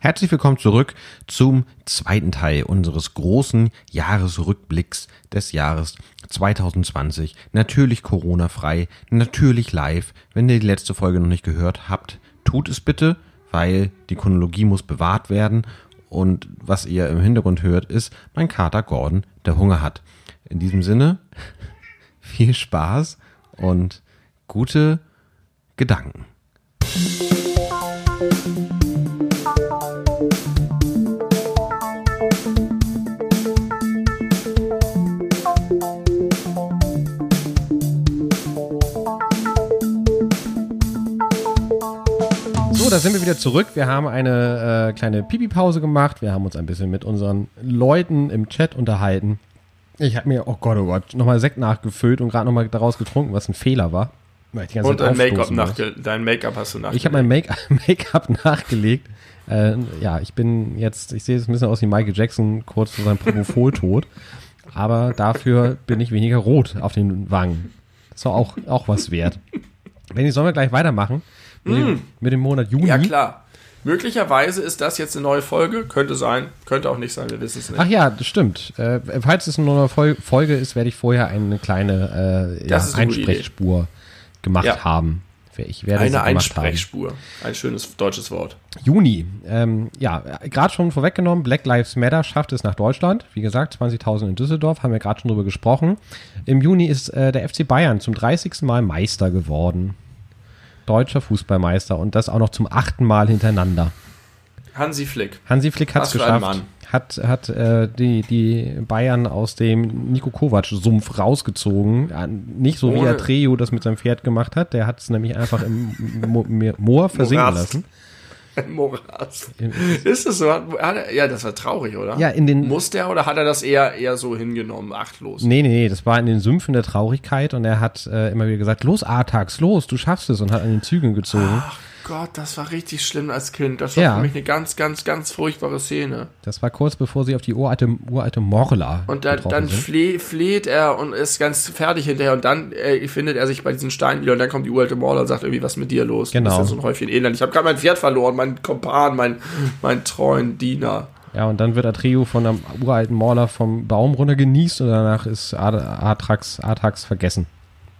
Herzlich willkommen zurück zum zweiten Teil unseres großen Jahresrückblicks des Jahres 2020. Natürlich Corona-frei, natürlich live. Wenn ihr die letzte Folge noch nicht gehört habt, tut es bitte, weil die Chronologie muss bewahrt werden. Und was ihr im Hintergrund hört, ist mein Kater Gordon, der Hunger hat. In diesem Sinne, viel Spaß und gute Gedanken. So, da sind wir wieder zurück. Wir haben eine äh, kleine Pipi-Pause gemacht. Wir haben uns ein bisschen mit unseren Leuten im Chat unterhalten. Ich habe mir, oh Gott, oh Gott, nochmal Sekt nachgefüllt und gerade nochmal daraus getrunken, was ein Fehler war. Und dein Make-up nachge dein Make hast du nachgelegt. Ich habe mein Make-up nachgelegt. Äh, ja, ich bin jetzt, ich sehe jetzt ein bisschen aus wie Michael Jackson kurz vor seinem Propofol-Tod. aber dafür bin ich weniger rot auf den Wangen. Das ist auch, auch was wert. Wenn ich sollen wir gleich weitermachen mit, mm. dem, mit dem Monat Juni. Ja, klar. Möglicherweise ist das jetzt eine neue Folge. Könnte sein, könnte auch nicht sein, wir wissen es nicht. Ach ja, das stimmt. Äh, falls es eine neue Folge ist, werde ich vorher eine kleine äh, ja, Einsprechspur gemacht ja. haben. Ich werde eine Einsprechspur. Ein schönes deutsches Wort. Juni. Ähm, ja, gerade schon vorweggenommen, Black Lives Matter schafft es nach Deutschland. Wie gesagt, 20.000 in Düsseldorf, haben wir gerade schon drüber gesprochen. Im Juni ist äh, der FC Bayern zum 30. Mal Meister geworden deutscher Fußballmeister und das auch noch zum achten Mal hintereinander. Hansi Flick. Hansi Flick hat es geschafft. Hat, hat äh, die, die Bayern aus dem Nico Kovac-Sumpf rausgezogen. Nicht so Ohne. wie Atreo das mit seinem Pferd gemacht hat. Der hat es nämlich einfach im Moor versinken Morast. lassen. Moras. Ist es so? ja, das war traurig, oder? Ja, in den. Muss der oder hat er das eher, eher so hingenommen, achtlos? Nee, nee, nee, das war in den Sümpfen der Traurigkeit und er hat äh, immer wieder gesagt: Los, Artax, los, du schaffst es und hat an den Zügeln gezogen. Ach Gott, das war richtig schlimm als Kind. Das war ja. für mich eine ganz, ganz, ganz furchtbare Szene. Das war kurz bevor sie auf die uralte, uralte Morla. Und da, dann fleh, fleht er und ist ganz fertig hinterher und dann äh, findet er sich bei diesen Steinen wieder und dann kommt die uralte Morla und sagt irgendwie, was mit dir los? Genau. Das ist ja so ein Häufchen Elend. Ich habe gerade mein Pferd verloren, meinen Kompan, mein, mein treuen Diener. Ja, und dann wird Atreo von einem uralten Morla vom Baum runter genießt und danach ist Atrax, Atrax vergessen.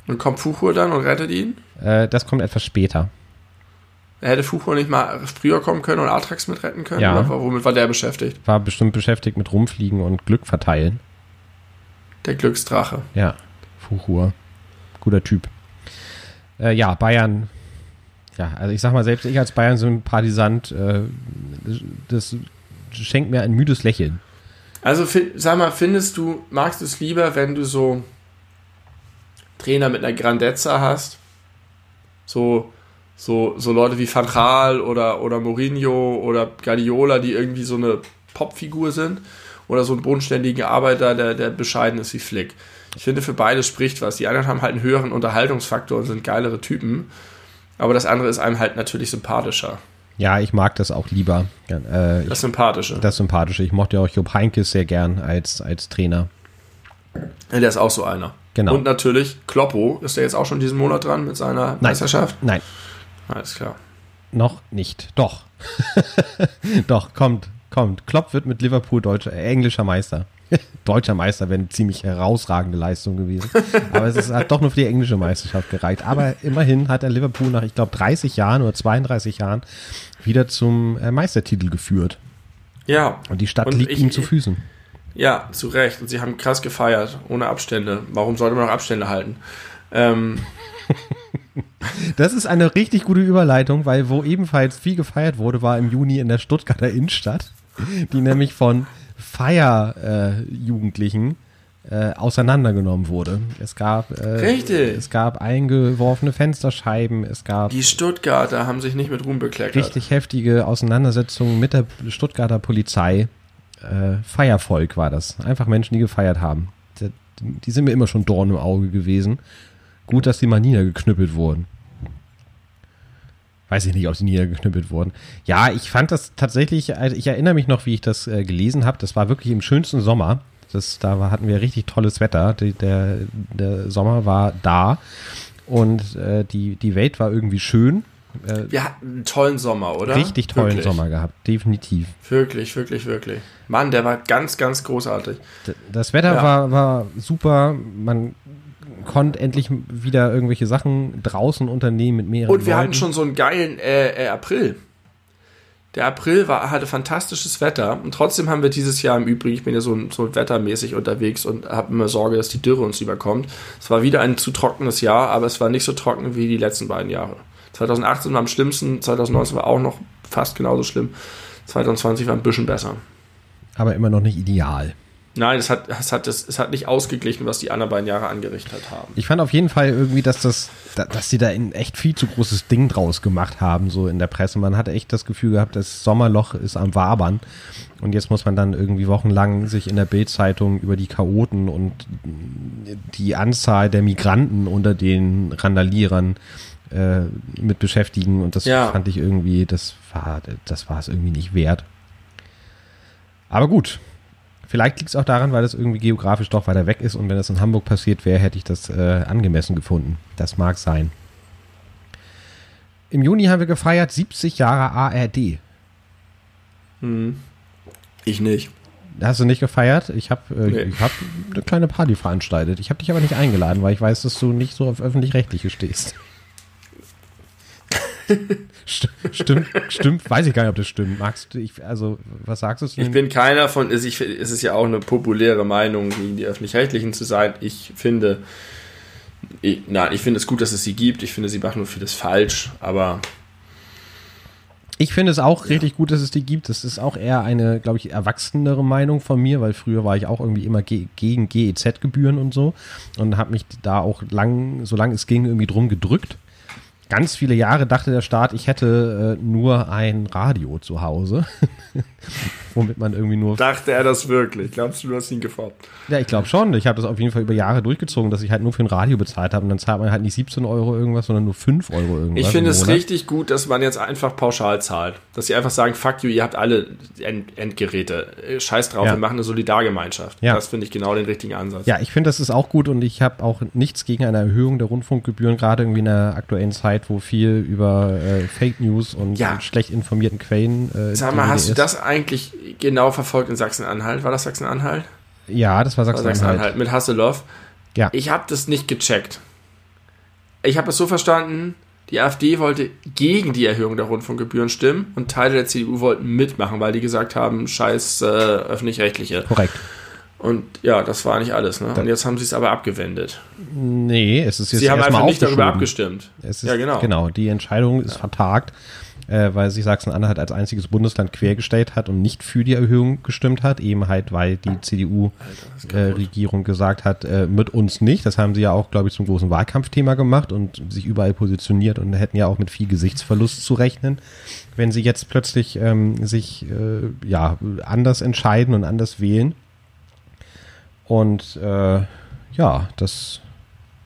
Und kommt Fuchur dann und rettet ihn? Äh, das kommt etwas später. Hätte Fuchur nicht mal früher kommen können und Atrax mit retten können? Ja. Oder womit war der beschäftigt? War bestimmt beschäftigt mit Rumfliegen und Glück verteilen. Der Glücksdrache. Ja, Fuchur. Guter Typ. Äh, ja, Bayern. Ja, also ich sag mal, selbst ich als Bayern-Sympathisant, äh, das schenkt mir ein müdes Lächeln. Also, sag mal, findest du, magst du es lieber, wenn du so Trainer mit einer Grandezza hast? So so, so Leute wie Van Gaal oder, oder Mourinho oder Guardiola, die irgendwie so eine Popfigur sind, oder so einen bodenständigen Arbeiter, der, der bescheiden ist wie Flick. Ich finde, für beide spricht was. Die anderen haben halt einen höheren Unterhaltungsfaktor und sind geilere Typen, aber das andere ist einem halt natürlich sympathischer. Ja, ich mag das auch lieber. Äh, das Sympathische. Das Sympathische. Ich mochte ja auch Jupp Heinkes sehr gern als, als Trainer. Ja, der ist auch so einer. Genau. Und natürlich Kloppo, ist der jetzt auch schon diesen Monat dran mit seiner Nein. Meisterschaft? Nein. Alles klar. Noch nicht. Doch. Doch, kommt, kommt. Klopp wird mit Liverpool deutscher, äh, englischer Meister. Deutscher Meister wäre eine ziemlich herausragende Leistung gewesen. Aber es ist, hat doch nur für die englische Meisterschaft gereicht. Aber immerhin hat er Liverpool nach, ich glaube, 30 Jahren oder 32 Jahren wieder zum äh, Meistertitel geführt. Ja. Und die Stadt und liegt ich, ihm zu Füßen. Ja, zu Recht. Und sie haben krass gefeiert, ohne Abstände. Warum sollte man noch Abstände halten? Ähm, Das ist eine richtig gute Überleitung, weil wo ebenfalls viel gefeiert wurde, war im Juni in der Stuttgarter Innenstadt, die nämlich von Feierjugendlichen äh, äh, auseinandergenommen wurde. Es gab, äh, Richtig. es gab eingeworfene Fensterscheiben, es gab. Die Stuttgarter haben sich nicht mit Ruhm bekleckert. Richtig heftige Auseinandersetzungen mit der Stuttgarter Polizei. Äh, Feiervolk war das. Einfach Menschen, die gefeiert haben. Die, die sind mir immer schon Dorn im Auge gewesen. Gut, dass die mal niedergeknüppelt wurden. Weiß ich nicht, ob sie niedergeknüppelt wurden. Ja, ich fand das tatsächlich, also ich erinnere mich noch, wie ich das äh, gelesen habe. Das war wirklich im schönsten Sommer. Das, da hatten wir richtig tolles Wetter. Die, der, der Sommer war da und äh, die, die Welt war irgendwie schön. Äh, Wir hatten einen tollen Sommer, oder? richtig tollen wirklich. Sommer gehabt, definitiv. Wirklich, wirklich, wirklich. Mann, der war ganz, ganz großartig. D- Das Wetter Ja. war, war super. Man konnte endlich wieder irgendwelche Sachen draußen unternehmen mit mehreren Und wir Leuten. hatten schon so einen geilen äh, äh, April. Der April war, hatte fantastisches Wetter und trotzdem haben wir dieses Jahr im Übrigen, ich bin ja so, so wettermäßig unterwegs und habe immer Sorge, dass die Dürre uns überkommt. Es war wieder ein zu trockenes Jahr, aber es war nicht so trocken wie die letzten beiden Jahre. 2018 war am schlimmsten, 2019 war auch noch fast genauso schlimm. 2020 war ein bisschen besser. aber immer noch nicht ideal. Nein, es hat, es, hat, es, hat nicht ausgeglichen, was die anderen beiden Jahre angerichtet haben. Ich fand auf jeden Fall irgendwie, dass das, da- dass die da ein echt viel zu großes Ding draus gemacht haben, so in der Presse. Man hatte echt das Gefühl gehabt, das Sommerloch ist am Wabern. Und jetzt muss man dann irgendwie wochenlang sich in der Bildzeitung über die Chaoten und die Anzahl der Migranten unter den Randalierern äh, mit beschäftigen. Und das Ja. fand ich irgendwie, das war, das war es irgendwie nicht wert. Aber gut. Vielleicht liegt es auch daran, weil das irgendwie geografisch doch weiter weg ist und wenn das in Hamburg passiert wäre, hätte ich das äh, angemessen gefunden. Das mag sein. Im Juni haben wir gefeiert 70 Jahre ARD. Ich nicht. Hast du nicht gefeiert? Ich habe äh, Nee. ich hab eine kleine Party veranstaltet. Ich habe dich aber nicht eingeladen, weil ich weiß, dass du nicht so auf öffentlich-rechtliche stehst. St stimmt, stimmt, weiß ich gar nicht, ob das stimmt. Magst du, ich, also, was sagst du? zu Ich bin keiner von, es ist ja auch eine populäre Meinung, gegen die Öffentlich-Rechtlichen zu sein. Ich finde, ich, nein, ich finde es gut, dass es sie gibt. Ich finde, sie machen nur vieles falsch, aber Ich finde es auch richtig gut, dass es die gibt. Das ist auch eher eine, glaube ich, erwachsenere Meinung von mir, weil früher war ich auch irgendwie immer ge gegen GEZ-Gebühren und so und habe mich da auch lang, solange es ging, irgendwie drum gedrückt. Ganz viele Jahre dachte der Staat, ich hätte äh, nur ein Radio zu Hause, womit man irgendwie nur dachte er das wirklich? Glaubst du, du hast ihn gefoppt? Ja, ich glaube schon. Ich habe das auf jeden Fall über Jahre durchgezogen, dass ich halt nur für ein Radio bezahlt habe. Und dann zahlt man halt nicht 17 Euro irgendwas, sondern nur 5 Euro irgendwas. Ich finde es richtig gut, dass man jetzt einfach pauschal zahlt. Dass sie einfach sagen, fuck you, ihr habt alle End Endgeräte. Äh, Scheiß drauf, Ja. wir machen eine Solidargemeinschaft. Ja. Das finde ich genau den richtigen Ansatz. Ja, ich finde, das ist auch gut und ich habe auch nichts gegen eine Erhöhung der Rundfunkgebühren, gerade irgendwie in der aktuellen Zeit, wo viel über äh, Fake News und, Ja. schlecht informierten Quellen. Äh, Sag mal, hast du das eigentlich genau verfolgt in Sachsen-Anhalt? War das Sachsen-Anhalt? Ja, das war Sachsen-Anhalt. Sachsen-Anhalt mit Hasselhoff. Ja. Ich habe das nicht gecheckt. Ich habe es so verstanden, die AfD wollte gegen die Erhöhung der Rundfunkgebühren stimmen und Teile der CDU wollten mitmachen, weil die gesagt haben, scheiß äh, öffentlich-rechtliche. Korrekt. Und ja, das war nicht alles. Ne? Und jetzt haben sie es aber abgewendet. Nee, es ist jetzt Sie haben einfach nicht darüber abgestimmt. Es ist, ja, genau. Genau, die Entscheidung ist vertagt, äh, weil sich Sachsen-Anhalt als einziges Bundesland quergestellt hat und nicht für die Erhöhung gestimmt hat, eben halt, weil die CDU-Regierung gesagt hat, äh, mit uns nicht. Das haben sie ja auch, glaube ich, zum großen Wahlkampfthema gemacht und sich überall positioniert und hätten ja auch mit viel Gesichtsverlust zu rechnen, wenn sie jetzt plötzlich ähm, sich äh, ja anders entscheiden und anders wählen. Und äh, ja, das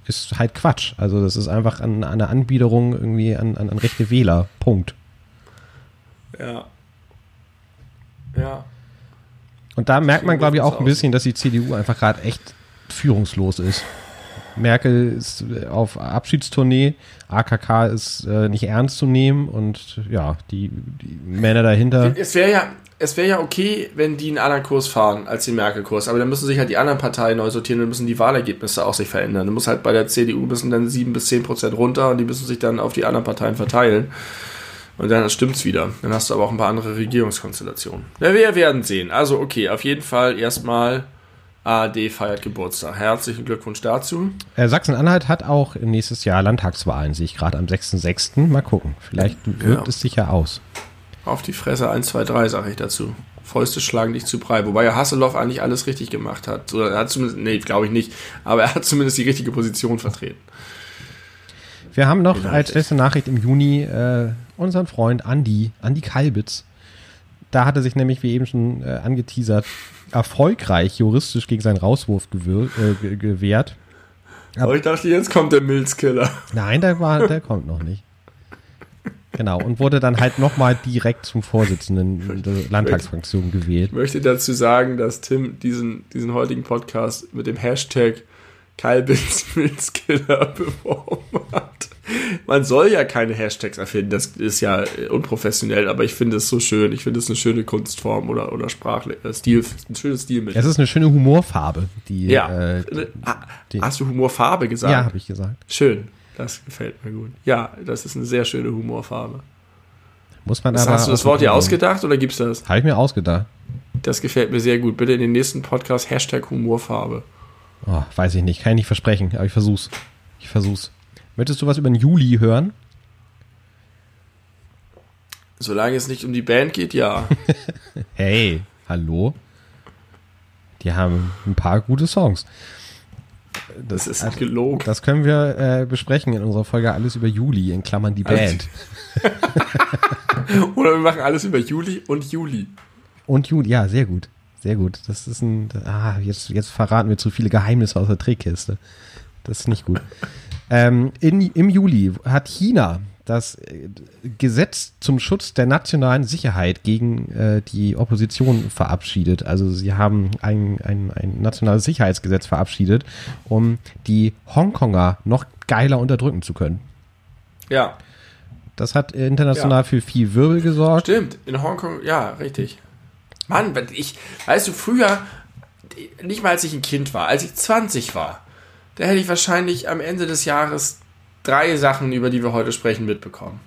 ist halt Quatsch. Also das ist einfach an, an eine Anbiederung irgendwie an, an, an rechte Wähler. Punkt. Ja. Ja. Und da merkt man, glaube ich, auch ein bisschen, dass die CDU einfach gerade echt führungslos ist. Merkel ist äh, auf Abschiedstournee, AKK ist äh, nicht ernst zu nehmen und ja, die, die Männer dahinter. Es wäre ja, es ja okay, wenn die einen anderen Kurs fahren als den Merkel-Kurs, aber dann müssen sich halt die anderen Parteien neu sortieren und müssen die Wahlergebnisse auch sich verändern. Dann muss halt bei der CDU müssen dann 7 bis 10 Prozent runter und die müssen sich dann auf die anderen Parteien verteilen. Und dann stimmt's wieder. Dann hast du aber auch ein paar andere Regierungskonstellationen. Ja, wir werden sehen. Also, okay, auf jeden Fall erstmal ARD feiert Geburtstag. Herzlichen Glückwunsch dazu. Äh, Sachsen-Anhalt hat auch nächstes Jahr Landtagswahlen, sehe ich gerade am 6.6. Mal gucken. Vielleicht wirkt Ja. es sich ja aus. Auf die Fresse 1, 2, 3, sage ich dazu. Fäuste schlagen dich zu Brei. Wobei ja Hasselhoff eigentlich alles richtig gemacht hat. Oder er hat zumindest, nee, glaube ich nicht. Aber er hat zumindest die richtige Position vertreten. Wir haben noch Vielleicht. als letzte Nachricht im Juni äh, unseren Freund Andi, Andi Kalbitz. Da hatte sich nämlich, wie eben schon äh, angeteasert, erfolgreich juristisch gegen seinen Rauswurf gewir äh, ge- gewehrt. Aber ich dachte, jetzt kommt der Milzkiller. Nein, der, war, der kommt noch nicht. Genau, und wurde dann halt nochmal direkt zum Vorsitzenden der Landtagsfraktion gewählt. Ich möchte dazu sagen, dass Tim diesen, diesen heutigen Podcast mit dem Hashtag Kalbins Milzkiller beworben hat. man soll ja keine Hashtags erfinden, das ist ja äh, unprofessionell, aber ich finde es so schön. Ich finde es eine schöne Kunstform oder, oder Sprachstil, äh, ein schönes Stilmittel. Es ist eine schöne Humorfarbe, die. Ja. Äh, die, Hast du Humorfarbe gesagt? Ja, habe ich gesagt. Schön, das gefällt mir gut. Ja, das ist eine sehr schöne Humorfarbe. Muss man das, aber. Hast du das Wort dir ausgedacht oder gibt's das? Habe ich mir ausgedacht. Das gefällt mir sehr gut. Bitte in den nächsten Podcast Hashtag Humorfarbe. Oh, weiß ich nicht, kann ich nicht versprechen, aber ich versuch's. Ich versuch's. Möchtest du was über den Juli hören? Solange es nicht um die Band geht, ja. hey, hallo? Die haben ein paar gute Songs. Das, das ist also, gelogen. Das können wir äh, besprechen in unserer Folge Alles über Juli, in Klammern die Band. Oder wir machen alles über Juli und Juli. Und Juli, ja, sehr gut. Sehr gut. Das ist ein. Ah, jetzt, jetzt verraten wir zu viele Geheimnisse aus der Trickkiste. Das ist nicht gut. Ähm, in, Im Juli hat China das äh, Gesetz zum Schutz der nationalen Sicherheit gegen äh, die Opposition verabschiedet. Also sie haben ein, ein, ein nationales Sicherheitsgesetz verabschiedet, um die Hongkonger noch geiler unterdrücken zu können. Ja. Das hat international ja. für viel Wirbel gesorgt. Stimmt, in Hongkong, ja, richtig. Mann, ich, weißt du, früher, nicht mal als ich ein Kind war, als ich 20 war, da hätte ich wahrscheinlich am Ende des Jahres drei Sachen, über die wir heute sprechen, mitbekommen.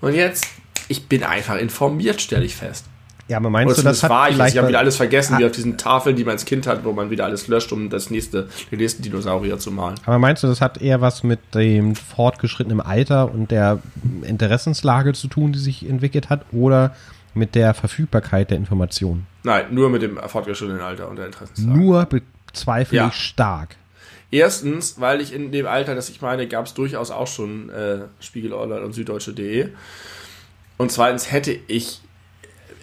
Und jetzt, ich bin einfach informiert, stelle ich fest. Ja, aber meinst Oder du, das hat war ich, ich habe wieder alles vergessen, ah. wie auf diesen Tafeln, die man als Kind hat, wo man wieder alles löscht, um das nächste, den nächsten Dinosaurier zu malen. Aber meinst du, das hat eher was mit dem fortgeschrittenen Alter und der Interessenslage zu tun, die sich entwickelt hat, oder mit der Verfügbarkeit der Informationen? Nein, nur mit dem fortgeschrittenen Alter und der Interessenslage. Nur bezweifle ja. ich stark. Erstens, weil ich in dem Alter, das ich meine, gab es durchaus auch schon äh, Spiegel Online und Süddeutsche.de. Und zweitens hätte ich,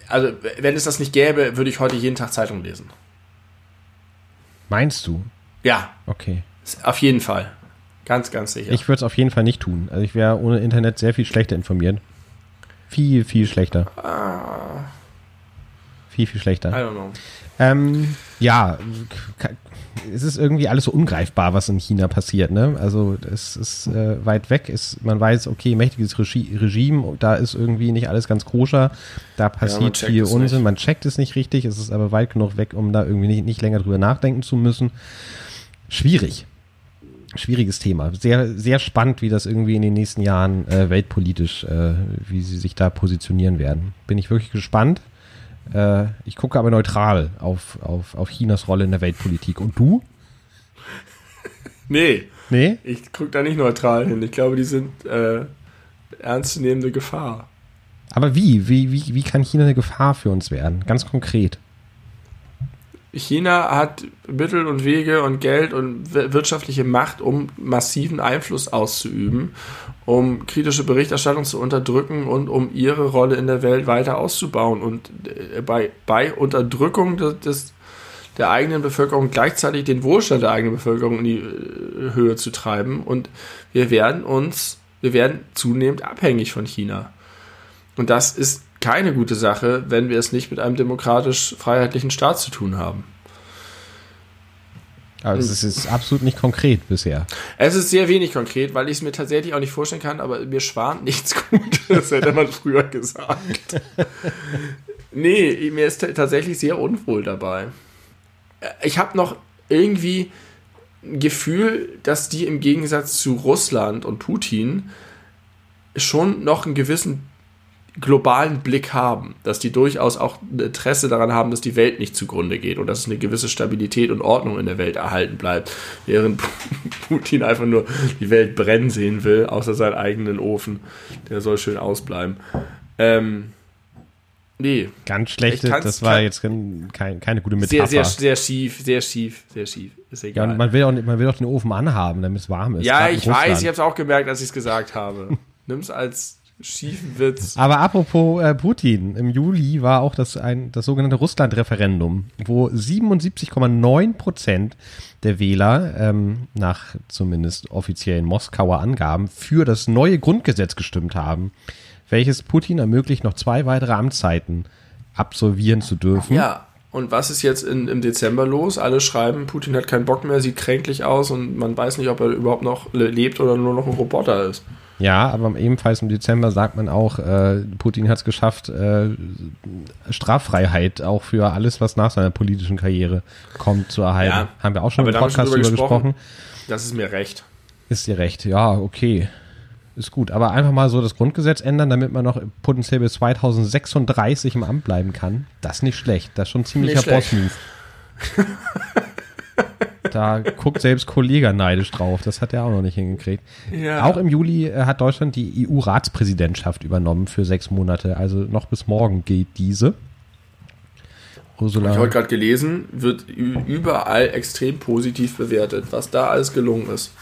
also wenn es das nicht gäbe, würde ich heute jeden Tag Zeitung lesen. Meinst du? Ja. Okay. Auf jeden Fall. Ganz, ganz sicher. Ich würde es auf jeden Fall nicht tun. Also ich wäre ohne Internet sehr viel schlechter informiert. Viel, viel schlechter. Ah. Viel, viel schlechter. I don't know. Ähm, ja, es ist irgendwie alles so ungreifbar, was in China passiert. Ne? Also es ist äh, weit weg. Ist, man weiß, okay, mächtiges Regi Regime, da ist irgendwie nicht alles ganz koscher. Da passiert ja, viel Unsinn. Nicht. Man checkt es nicht richtig. Es ist aber weit genug weg, um da irgendwie nicht, nicht länger drüber nachdenken zu müssen. Schwierig. Schwieriges Thema. Sehr, sehr spannend, wie das irgendwie in den nächsten Jahren äh, weltpolitisch, äh, wie sie sich da positionieren werden. Bin ich wirklich gespannt. Äh, ich gucke aber neutral auf, auf, auf Chinas Rolle in der Weltpolitik. Und du? Nee. Nee? Ich gucke da nicht neutral hin. Ich glaube, die sind äh, ernstzunehmende Gefahr. Aber wie? wie? Wie, wie kann China eine Gefahr für uns werden? Ganz konkret. China hat Mittel und Wege und Geld und wirtschaftliche Macht, um massiven Einfluss auszuüben, um kritische Berichterstattung zu unterdrücken und um ihre Rolle in der Welt weiter auszubauen und äh, bei, bei Unterdrückung des, des der eigenen Bevölkerung gleichzeitig den Wohlstand der eigenen Bevölkerung in die äh, Höhe zu treiben und wir werden uns, wir werden zunehmend abhängig von China. Und das ist keine gute Sache, wenn wir es nicht mit einem demokratisch-freiheitlichen Staat zu tun haben. Aber es ist absolut nicht konkret bisher. Es ist sehr wenig konkret, weil ich es mir tatsächlich auch nicht vorstellen kann, aber mir schwant nichts Gutes, hätte man früher gesagt. nee, mir ist tatsächlich sehr unwohl dabei. Ich habe noch irgendwie ein Gefühl, dass die im Gegensatz zu Russland und Putin schon noch einen gewissen globalen Blick haben, dass die durchaus auch ein Interesse daran haben, dass die Welt nicht zugrunde geht und dass es eine gewisse Stabilität und Ordnung in der Welt erhalten bleibt, während Putin einfach nur die Welt brennen sehen will, außer seinen eigenen Ofen. Der soll schön ausbleiben. Ähm, nee. Ganz schlecht, das war jetzt kein, keine gute Metapher. Sehr, sehr, sehr schief, sehr schief, sehr schief. Ist egal. Ja, und man will, auch, man will auch den Ofen anhaben, damit es warm ist. Ja, ich weiß, ich habe es auch gemerkt, als ich es gesagt habe. Nimm es als schiefen Witz. Aber apropos äh, Putin, im Juli war auch das, ein, das sogenannte Russland-Referendum, wo 77,9 Prozent der Wähler ähm, nach zumindest offiziellen Moskauer Angaben für das neue Grundgesetz gestimmt haben, welches Putin ermöglicht, noch zwei weitere Amtszeiten absolvieren zu dürfen. Ja, und was ist jetzt in, im Dezember los? Alle schreiben, Putin hat keinen Bock mehr, sieht kränklich aus und man weiß nicht, ob er überhaupt noch lebt oder nur noch ein Roboter ist. Ja, aber ebenfalls im Dezember sagt man auch, äh, Putin hat es geschafft, äh, Straffreiheit auch für alles, was nach seiner politischen Karriere kommt, zu erhalten. Ja, Haben wir auch schon im Podcast drüber gesprochen. Das ist mir recht. Ist dir recht, ja, okay. Ist gut. Aber einfach mal so das Grundgesetz ändern, damit man noch potenziell bis 2036 im Amt bleiben kann. Das ist nicht schlecht. Das ist schon ein ziemlicher Boss-Move. da guckt selbst Kollege neidisch drauf. Das hat er auch noch nicht hingekriegt. Ja. Auch im Juli äh, hat Deutschland die EU-Ratspräsidentschaft übernommen für sechs Monate. Also noch bis morgen geht diese. Ursula. Habe ich heute gerade gelesen, wird überall extrem positiv bewertet, was da alles gelungen ist.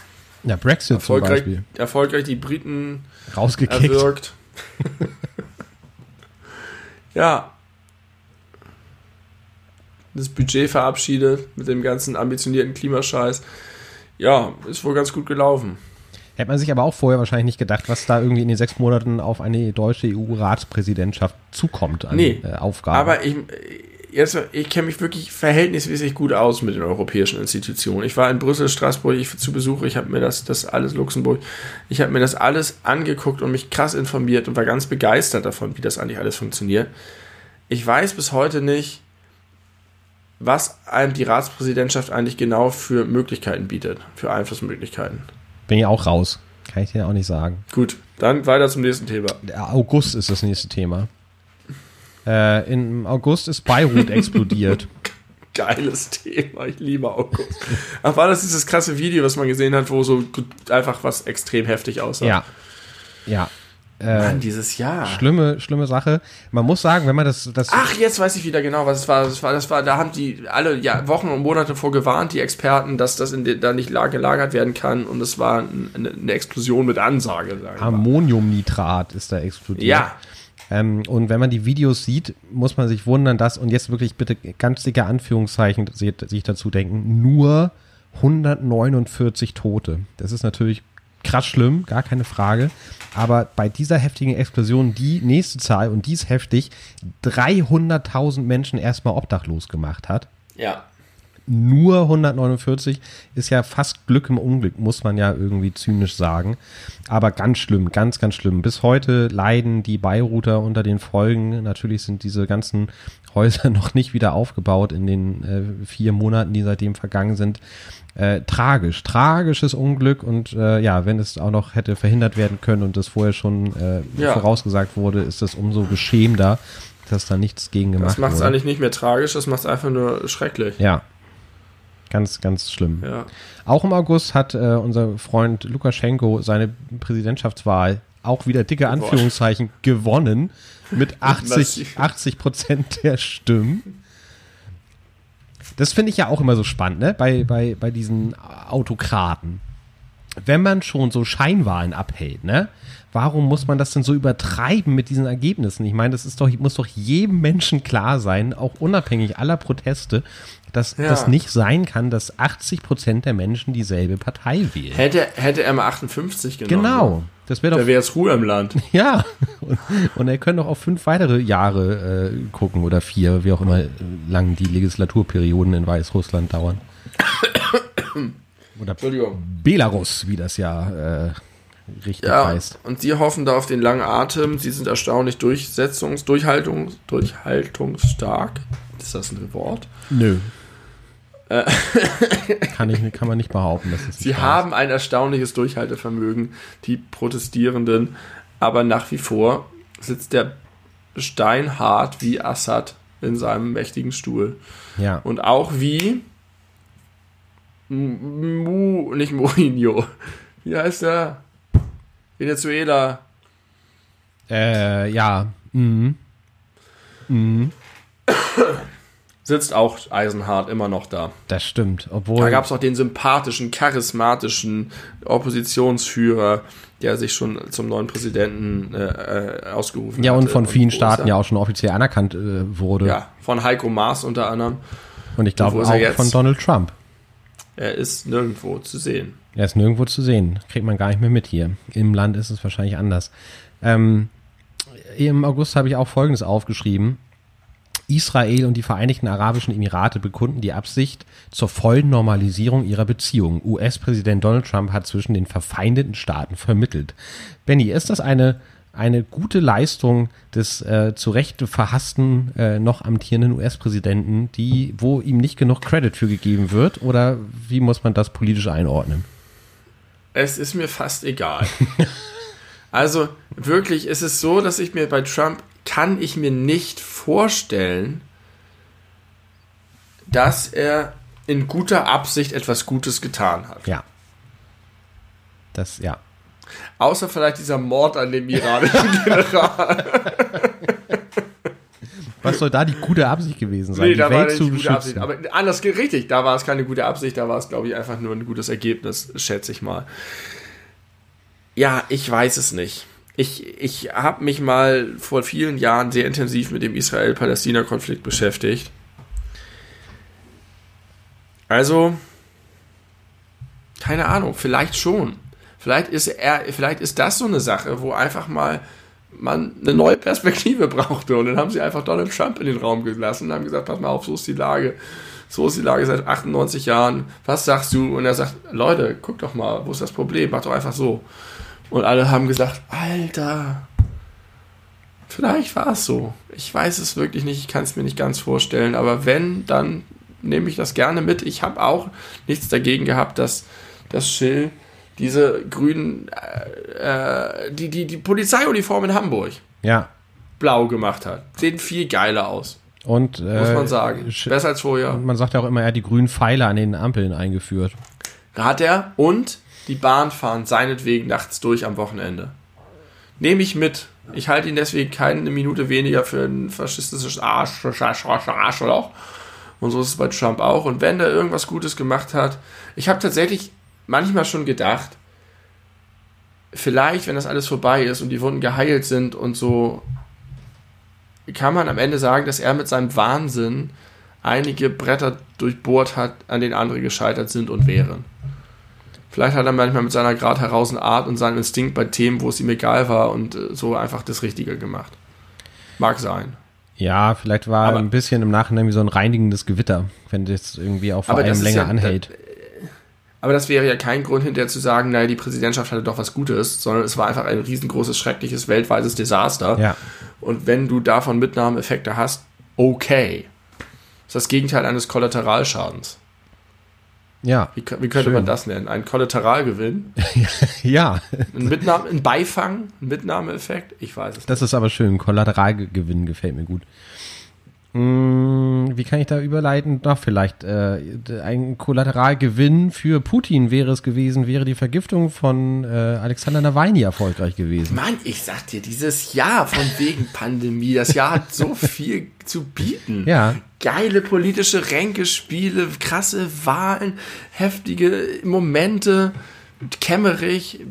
Ja, Brexit erfolgreich, zum Beispiel. Erfolgreich die Briten rausgekickt. Erwirkt. ja. Das Budget verabschiedet mit dem ganzen ambitionierten Klimascheiß. Ja, ist wohl ganz gut gelaufen. Hätte man sich aber auch vorher wahrscheinlich nicht gedacht, was da irgendwie in den sechs Monaten auf eine deutsche EU-Ratspräsidentschaft zukommt an nee, äh, Aufgaben. Aber ich, jetzt, ich kenne mich wirklich verhältnismäßig gut aus mit den europäischen Institutionen. Ich war in Brüssel, Straßburg, ich zu Besuch, ich habe mir das, das alles Luxemburg, ich habe mir das alles angeguckt und mich krass informiert und war ganz begeistert davon, wie das eigentlich alles funktioniert. Ich weiß bis heute nicht, was einem die Ratspräsidentschaft eigentlich genau für Möglichkeiten bietet, für Einflussmöglichkeiten. Bin ich auch raus. Kann ich dir auch nicht sagen. Gut, dann weiter zum nächsten Thema. Der August ist das nächste Thema. Äh, Im August ist Beirut explodiert. Geiles Thema, ich liebe August. Ach, war das dieses krasse Video, was man gesehen hat, wo so einfach was extrem heftig aussah? Ja. Ja. Äh, Mann, dieses Jahr. Schlimme, schlimme Sache. Man muss sagen, wenn man das, das. Ach, jetzt weiß ich wieder genau, was es war. Das war, das war, da haben die alle ja, Wochen und Monate vor gewarnt, die Experten, dass das in de, da nicht gelagert werden kann. Und es war eine, eine Explosion mit Ansage. Ammoniumnitrat ist da explodiert. Ja. Ähm, und wenn man die Videos sieht, muss man sich wundern, dass, und jetzt wirklich bitte ganz dicke Anführungszeichen sich dazu denken, nur 149 Tote. Das ist natürlich krass schlimm, gar keine Frage. Aber bei dieser heftigen Explosion, die nächste Zahl, und die ist heftig, 300.000 Menschen erstmal obdachlos gemacht hat. Ja nur 149 ist ja fast Glück im Unglück, muss man ja irgendwie zynisch sagen. Aber ganz schlimm, ganz, ganz schlimm. Bis heute leiden die Beirouter unter den Folgen. Natürlich sind diese ganzen Häuser noch nicht wieder aufgebaut in den äh, vier Monaten, die seitdem vergangen sind. Äh, tragisch, tragisches Unglück und äh, ja, wenn es auch noch hätte verhindert werden können und das vorher schon äh, ja. vorausgesagt wurde, ist das umso beschämender, dass da nichts gegen gemacht wurde. Das macht es eigentlich nicht mehr tragisch, das macht es einfach nur schrecklich. Ja, Ganz, ganz schlimm. Ja. Auch im August hat äh, unser Freund Lukaschenko seine Präsidentschaftswahl auch wieder dicke Anführungszeichen gewonnen mit 80, 80 Prozent der Stimmen. Das finde ich ja auch immer so spannend, ne? Bei, bei, bei diesen Autokraten. Wenn man schon so Scheinwahlen abhält, ne? Warum muss man das denn so übertreiben mit diesen Ergebnissen? Ich meine, das ist doch, muss doch jedem Menschen klar sein, auch unabhängig aller Proteste, dass ja. das nicht sein kann, dass 80 Prozent der Menschen dieselbe Partei wählen. Hätte, hätte er mal 58 genommen. Genau. Das wäre doch. Da wäre es Ruhe im Land. Ja. Und, und er könnte auch auf fünf weitere Jahre äh, gucken oder vier, wie auch immer lang die Legislaturperioden in Weißrussland dauern. Oder Belarus, wie das ja äh, richtig ja, heißt. Und sie hoffen da auf den langen Atem. Sie sind erstaunlich durchsetzungs-, durchhaltungs-, durchhaltungsstark. Ist das ein Wort? Nö. Äh. kann, ich, kann man nicht behaupten. Dass das Sie haben ein erstaunliches Durchhaltevermögen, die Protestierenden, aber nach wie vor sitzt der steinhart wie Assad in seinem mächtigen Stuhl. Ja. Und auch wie Mu, nicht Mourinho. Wie heißt der? Venezuela. Äh, ja. Mhm. Mhm sitzt auch Eisenhart immer noch da. Das stimmt. Obwohl da gab es auch den sympathischen, charismatischen Oppositionsführer, der sich schon zum neuen Präsidenten äh, äh ausgerufen hat. Ja, und von vielen Staaten ja auch schon offiziell anerkannt äh, wurde. Ja, von Heiko Maas unter anderem. Und ich glaube auch von Donald Trump. Er ist nirgendwo zu sehen. Er ist nirgendwo zu sehen. Kriegt man gar nicht mehr mit hier. Im Land ist es wahrscheinlich anders. Ähm, Im August habe ich auch Folgendes aufgeschrieben Israel und die Vereinigten Arabischen Emirate bekunden die Absicht zur vollen Normalisierung ihrer Beziehungen. US-Präsident Donald Trump hat zwischen den verfeindeten Staaten vermittelt. Benny, ist das eine, eine gute Leistung des äh, zu Recht verhassten, äh, noch amtierenden US-Präsidenten, die, wo ihm nicht genug Credit für gegeben wird? Oder wie muss man das politisch einordnen? Es ist mir fast egal. also wirklich ist es so, dass ich mir bei Trump kann ich mir nicht vorstellen, dass er in guter Absicht etwas Gutes getan hat. Ja. Das, ja. Außer vielleicht dieser Mord an dem iranischen General. Was soll da die gute Absicht gewesen sein? Nee, da war nicht die gute. Absicht. Aber anders geht richtig. Da war es keine gute Absicht, da war es, glaube ich, einfach nur ein gutes Ergebnis, schätze ich mal. Ja, ich weiß es nicht. Ich, ich habe mich mal vor vielen Jahren sehr intensiv mit dem Israel-Palästina-Konflikt beschäftigt. Also, keine Ahnung, vielleicht schon. Vielleicht ist er, vielleicht ist das so eine Sache, wo einfach mal man eine neue Perspektive brauchte. Und dann haben sie einfach Donald Trump in den Raum gelassen und haben gesagt, pass mal auf, so ist die Lage. So ist die Lage seit 98 Jahren. Was sagst du? Und er sagt, Leute, guck doch mal, wo ist das Problem? Mach doch einfach so. Und alle haben gesagt, Alter, vielleicht war es so. Ich weiß es wirklich nicht, ich kann es mir nicht ganz vorstellen. Aber wenn, dann nehme ich das gerne mit. Ich habe auch nichts dagegen gehabt, dass das Schill diese grünen, äh, äh, die, die, die Polizeiuniform in Hamburg Ja. blau gemacht hat. Sehen viel geiler aus, Und, äh, muss man sagen. sch- Besser als vorher. Und man sagt ja auch immer, er hat die grünen Pfeile an den Ampeln eingeführt. Hat er und die Bahn fahren seinetwegen nachts durch am Wochenende. Nehme ich mit. Ich halte ihn deswegen keine Minute weniger für ein faschistisches Arsch, Arsch, Arsch, Arschloch. Und so ist es bei Trump auch. Und wenn der irgendwas Gutes gemacht hat, ich habe tatsächlich manchmal schon gedacht, vielleicht, wenn das alles vorbei ist und die Wunden geheilt sind und so, kann man am Ende sagen, dass er mit seinem Wahnsinn einige Bretter durchbohrt hat, an denen andere gescheitert sind und wären. Vielleicht hat er manchmal mit seiner gerade heraus Art und seinem Instinkt bei Themen, wo es ihm egal war und äh, so einfach das Richtige gemacht. Mag sein. Ja, vielleicht war Aber- ein bisschen im Nachhinein wie so ein reinigendes Gewitter, wenn das irgendwie auch vor allem länger ja- anhält. Aber das wäre ja kein Grund hinterher zu sagen, naja, die Präsidentschaft hatte doch was Gutes, sondern es war einfach ein riesengroßes, schreckliches, weltweites Desaster. Ja. Und wenn du davon Mitnahmeeffekte hast, okay. Das ist das Gegenteil eines Kollateralschadens. Ja, Wie, wie könnte Schön. man das nennen? Ein Kollateralgewinn? ja, Ein, Mitnahme, ein Beifang? Ein Mitnahmeeffekt? Ich weiß es nicht. das ist aber schön. Kollateralgewinn gefällt mir gut. Mm, Wie kann ich da überleiten? Na, vielleicht äh, ein Kollateralgewinn für Putin wäre es gewesen, wäre die Vergiftung von äh, Alexander Nawalny erfolgreich gewesen. Mann, ich sag dir, dieses Jahr von wegen Pandemie, das Jahr hat so viel zu bieten. Ja. Geile politische Ränkespiele, krasse Wahlen, heftige Momente, kämmerig,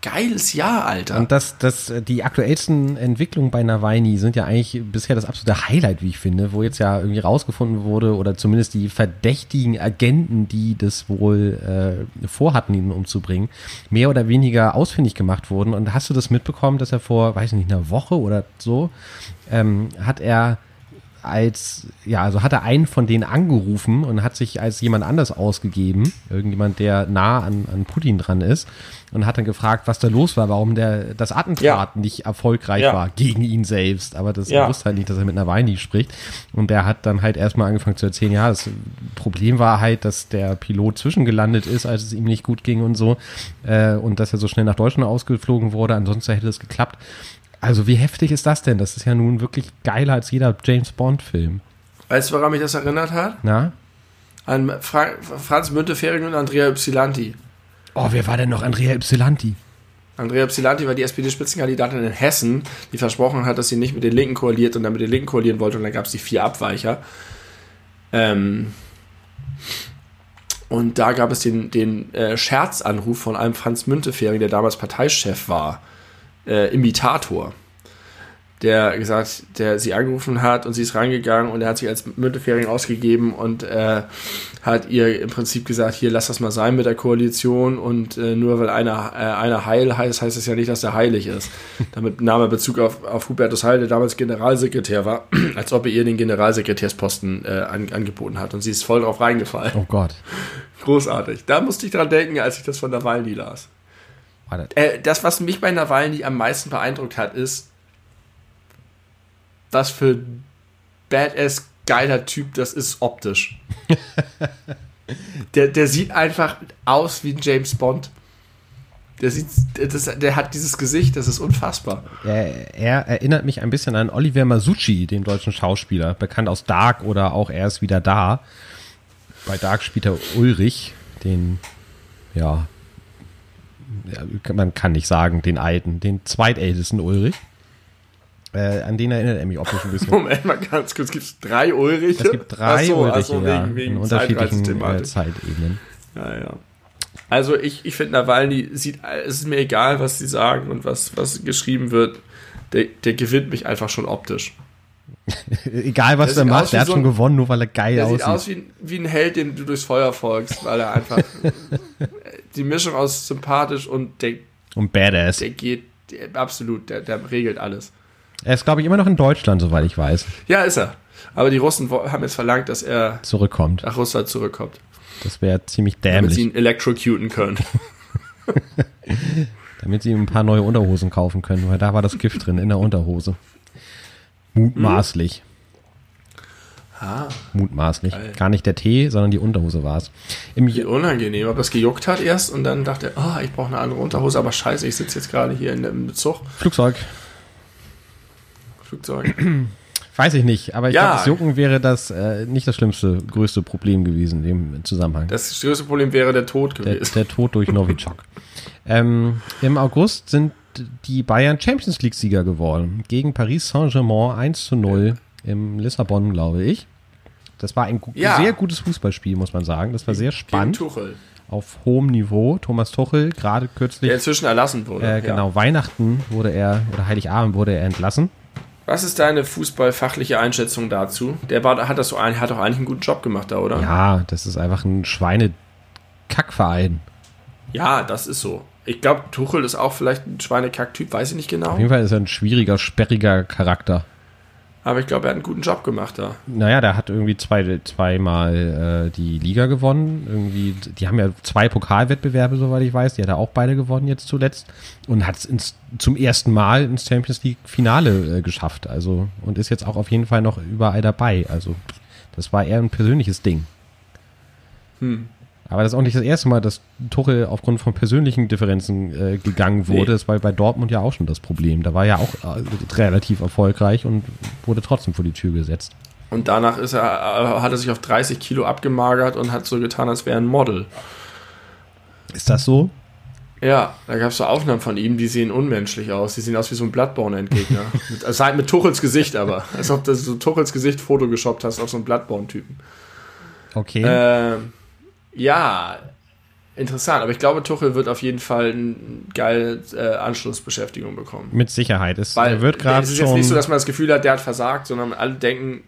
geiles Jahr, Alter. Und das, das, die aktuellsten Entwicklungen bei Nawalny sind ja eigentlich bisher das absolute Highlight, wie ich finde, wo jetzt ja irgendwie rausgefunden wurde, oder zumindest die verdächtigen Agenten, die das wohl äh, vorhatten, ihn umzubringen, mehr oder weniger ausfindig gemacht wurden. Und hast du das mitbekommen, dass er vor, weiß ich nicht, einer Woche oder so, ähm, hat er als, ja, also hat er einen von denen angerufen und hat sich als jemand anders ausgegeben, irgendjemand, der nah an, an Putin dran ist, und hat dann gefragt, was da los war, warum der, das Attentat Ja. nicht erfolgreich Ja. war gegen ihn selbst. Aber das Ja. wusste halt nicht, dass er mit Nawalny spricht. Und der hat dann halt erstmal angefangen zu erzählen, ja, das Problem war halt, dass der Pilot zwischengelandet ist, als es ihm nicht gut ging und so. Äh, und dass er so schnell nach Deutschland ausgeflogen wurde, ansonsten hätte das geklappt. Also wie heftig ist das denn? Das ist ja nun wirklich geiler als jeder James Bond-Film. weißt du, woran mich das erinnert hat? Na? An Fra Franz Müntefering und Andrea Ypsilanti. Oh, wer war denn noch Andrea Ypsilanti? Andrea Ypsilanti war die SPD-Spitzenkandidatin in Hessen, die versprochen hat, dass sie nicht mit den Linken koaliert und dann mit den Linken koalieren wollte und dann gab es die vier Abweicher. Ähm und da gab es den, den äh, Scherzanruf von einem Franz Müntefering, der damals Parteichef war, äh, Imitator. der gesagt, der sie angerufen hat und sie ist rangegangen und er hat sich als Müntefering ausgegeben und äh, hat ihr im Prinzip gesagt, hier lass das mal sein mit der Koalition und äh, nur weil einer, äh, einer heil heißt, heißt es ja nicht, dass er heilig ist. Damit nahm er Bezug auf, auf Hubertus Heil, der damals Generalsekretär war, als ob er ihr den Generalsekretärsposten äh, an, angeboten hat und sie ist voll drauf reingefallen. Oh Gott. Großartig. Da musste ich dran denken, als ich das von Nawalny las. Äh, das, was mich bei Nawalny am meisten beeindruckt hat, ist, was für badass geiler Typ das ist optisch. der, der sieht einfach aus wie ein James Bond. Der, sieht, das, der hat dieses Gesicht, das ist unfassbar. Er, er, erinnert mich ein bisschen an Oliver Masucci, den deutschen Schauspieler, bekannt aus Dark oder auch Er ist wieder da. Bei Dark spielt er Ulrich, den, ja, man kann nicht sagen, den alten, den zweitältesten Ulrich. Äh, an den erinnert er mich optisch ein bisschen. Moment mal ganz kurz, gibt es drei Ulriche? Es gibt drei so, Ulriche, so, ja, wegen, wegen in unterschiedlichen äh, Zeitebenen. Ja, ja. Also ich, ich finde, Nawalny sieht, es ist mir egal, was sie sagen und was, was geschrieben wird, der, der gewinnt mich einfach schon optisch. egal, was der, der macht, der hat so schon gewonnen, nur weil er geil der aussieht. Der sieht aus wie, wie ein Held, den du durchs Feuer folgst, weil er einfach die Mischung aus sympathisch und der, und badass. Der geht, der, absolut, der, der regelt alles. Er ist, glaube ich, immer noch in Deutschland, soweit ich weiß. Ja, ist er. Aber die Russen haben jetzt verlangt, dass er zurückkommt. nach Russland zurückkommt. Das wäre ziemlich dämlich. Damit sie ihn electrocuten können. Damit sie ihm ein paar neue Unterhosen kaufen können, weil da war das Gift drin in der Unterhose. Mutmaßlich. Hm? Ah, Mutmaßlich. Geil. Gar nicht der Tee, sondern die Unterhose war es. Wie unangenehm, ob das gejuckt hat erst und dann dachte er, oh, ich brauche eine andere Unterhose, aber scheiße, ich sitze jetzt gerade hier in dem Zug. Flugzeug. Flugzeug. Weiß ich nicht, aber ich ja. glaube, das Jucken wäre das äh, nicht das schlimmste, größte Problem gewesen im Zusammenhang. Das größte Problem wäre der Tod gewesen. Der, der Tod durch Novichok. ähm, Im August sind die Bayern Champions League-Sieger geworden. Gegen Paris Saint-Germain 1 zu 0 im Lissabon, glaube ich. Das war ein ja. sehr gutes Fußballspiel, muss man sagen. Das war sehr spannend. Gegen Tuchel. Auf hohem Niveau. Thomas Tuchel, gerade kürzlich. Der inzwischen erlassen wurde. Äh, genau, ja. Weihnachten wurde er, oder Heiligabend wurde er entlassen. Was ist deine fußballfachliche Einschätzung dazu? Der war, hat das so ein, hat doch eigentlich einen guten Job gemacht da, oder? Ja, das ist einfach ein Schweinekackverein. Ja, das ist so. Ich glaube, Tuchel ist auch vielleicht ein Schweinekack-Typ, weiß ich nicht genau. Auf jeden Fall ist er ein schwieriger, sperriger Charakter. Aber ich glaube, er hat einen guten Job gemacht da. Naja, der hat irgendwie zwei, zweimal äh, die Liga gewonnen. Irgendwie, die haben ja zwei Pokalwettbewerbe, soweit ich weiß. Die hat er auch beide gewonnen jetzt zuletzt. Und hat es zum ersten Mal ins Champions League-Finale äh, geschafft. Also, und ist jetzt auch auf jeden Fall noch überall dabei. Also, das war eher ein persönliches Ding. Hm. Aber das ist auch nicht das erste Mal, dass Tuchel aufgrund von persönlichen Differenzen äh, gegangen wurde. Nee. Das war bei Dortmund ja auch schon das Problem. Da war er ja auch äh, relativ erfolgreich und wurde trotzdem vor die Tür gesetzt. Und danach ist er, äh, hat er sich auf 30 Kilo abgemagert und hat so getan, als wäre er ein Model. Ist das so? Ja, da gab es so Aufnahmen von ihm, die sehen unmenschlich aus. Die sehen aus wie so ein Bloodborne-Endgegner. mit, also halt mit Tuchels Gesicht aber. Als ob du so Tuchels Gesicht Photoshoppt hast auf so einen Bloodborne-Typen. Okay. Ähm, ja, interessant. Aber ich glaube, Tuchel wird auf jeden Fall eine geile äh, Anschlussbeschäftigung bekommen. Mit Sicherheit. Es Weil, wird gerade Es ist jetzt nicht so, dass man das Gefühl hat, der hat versagt, sondern alle denken,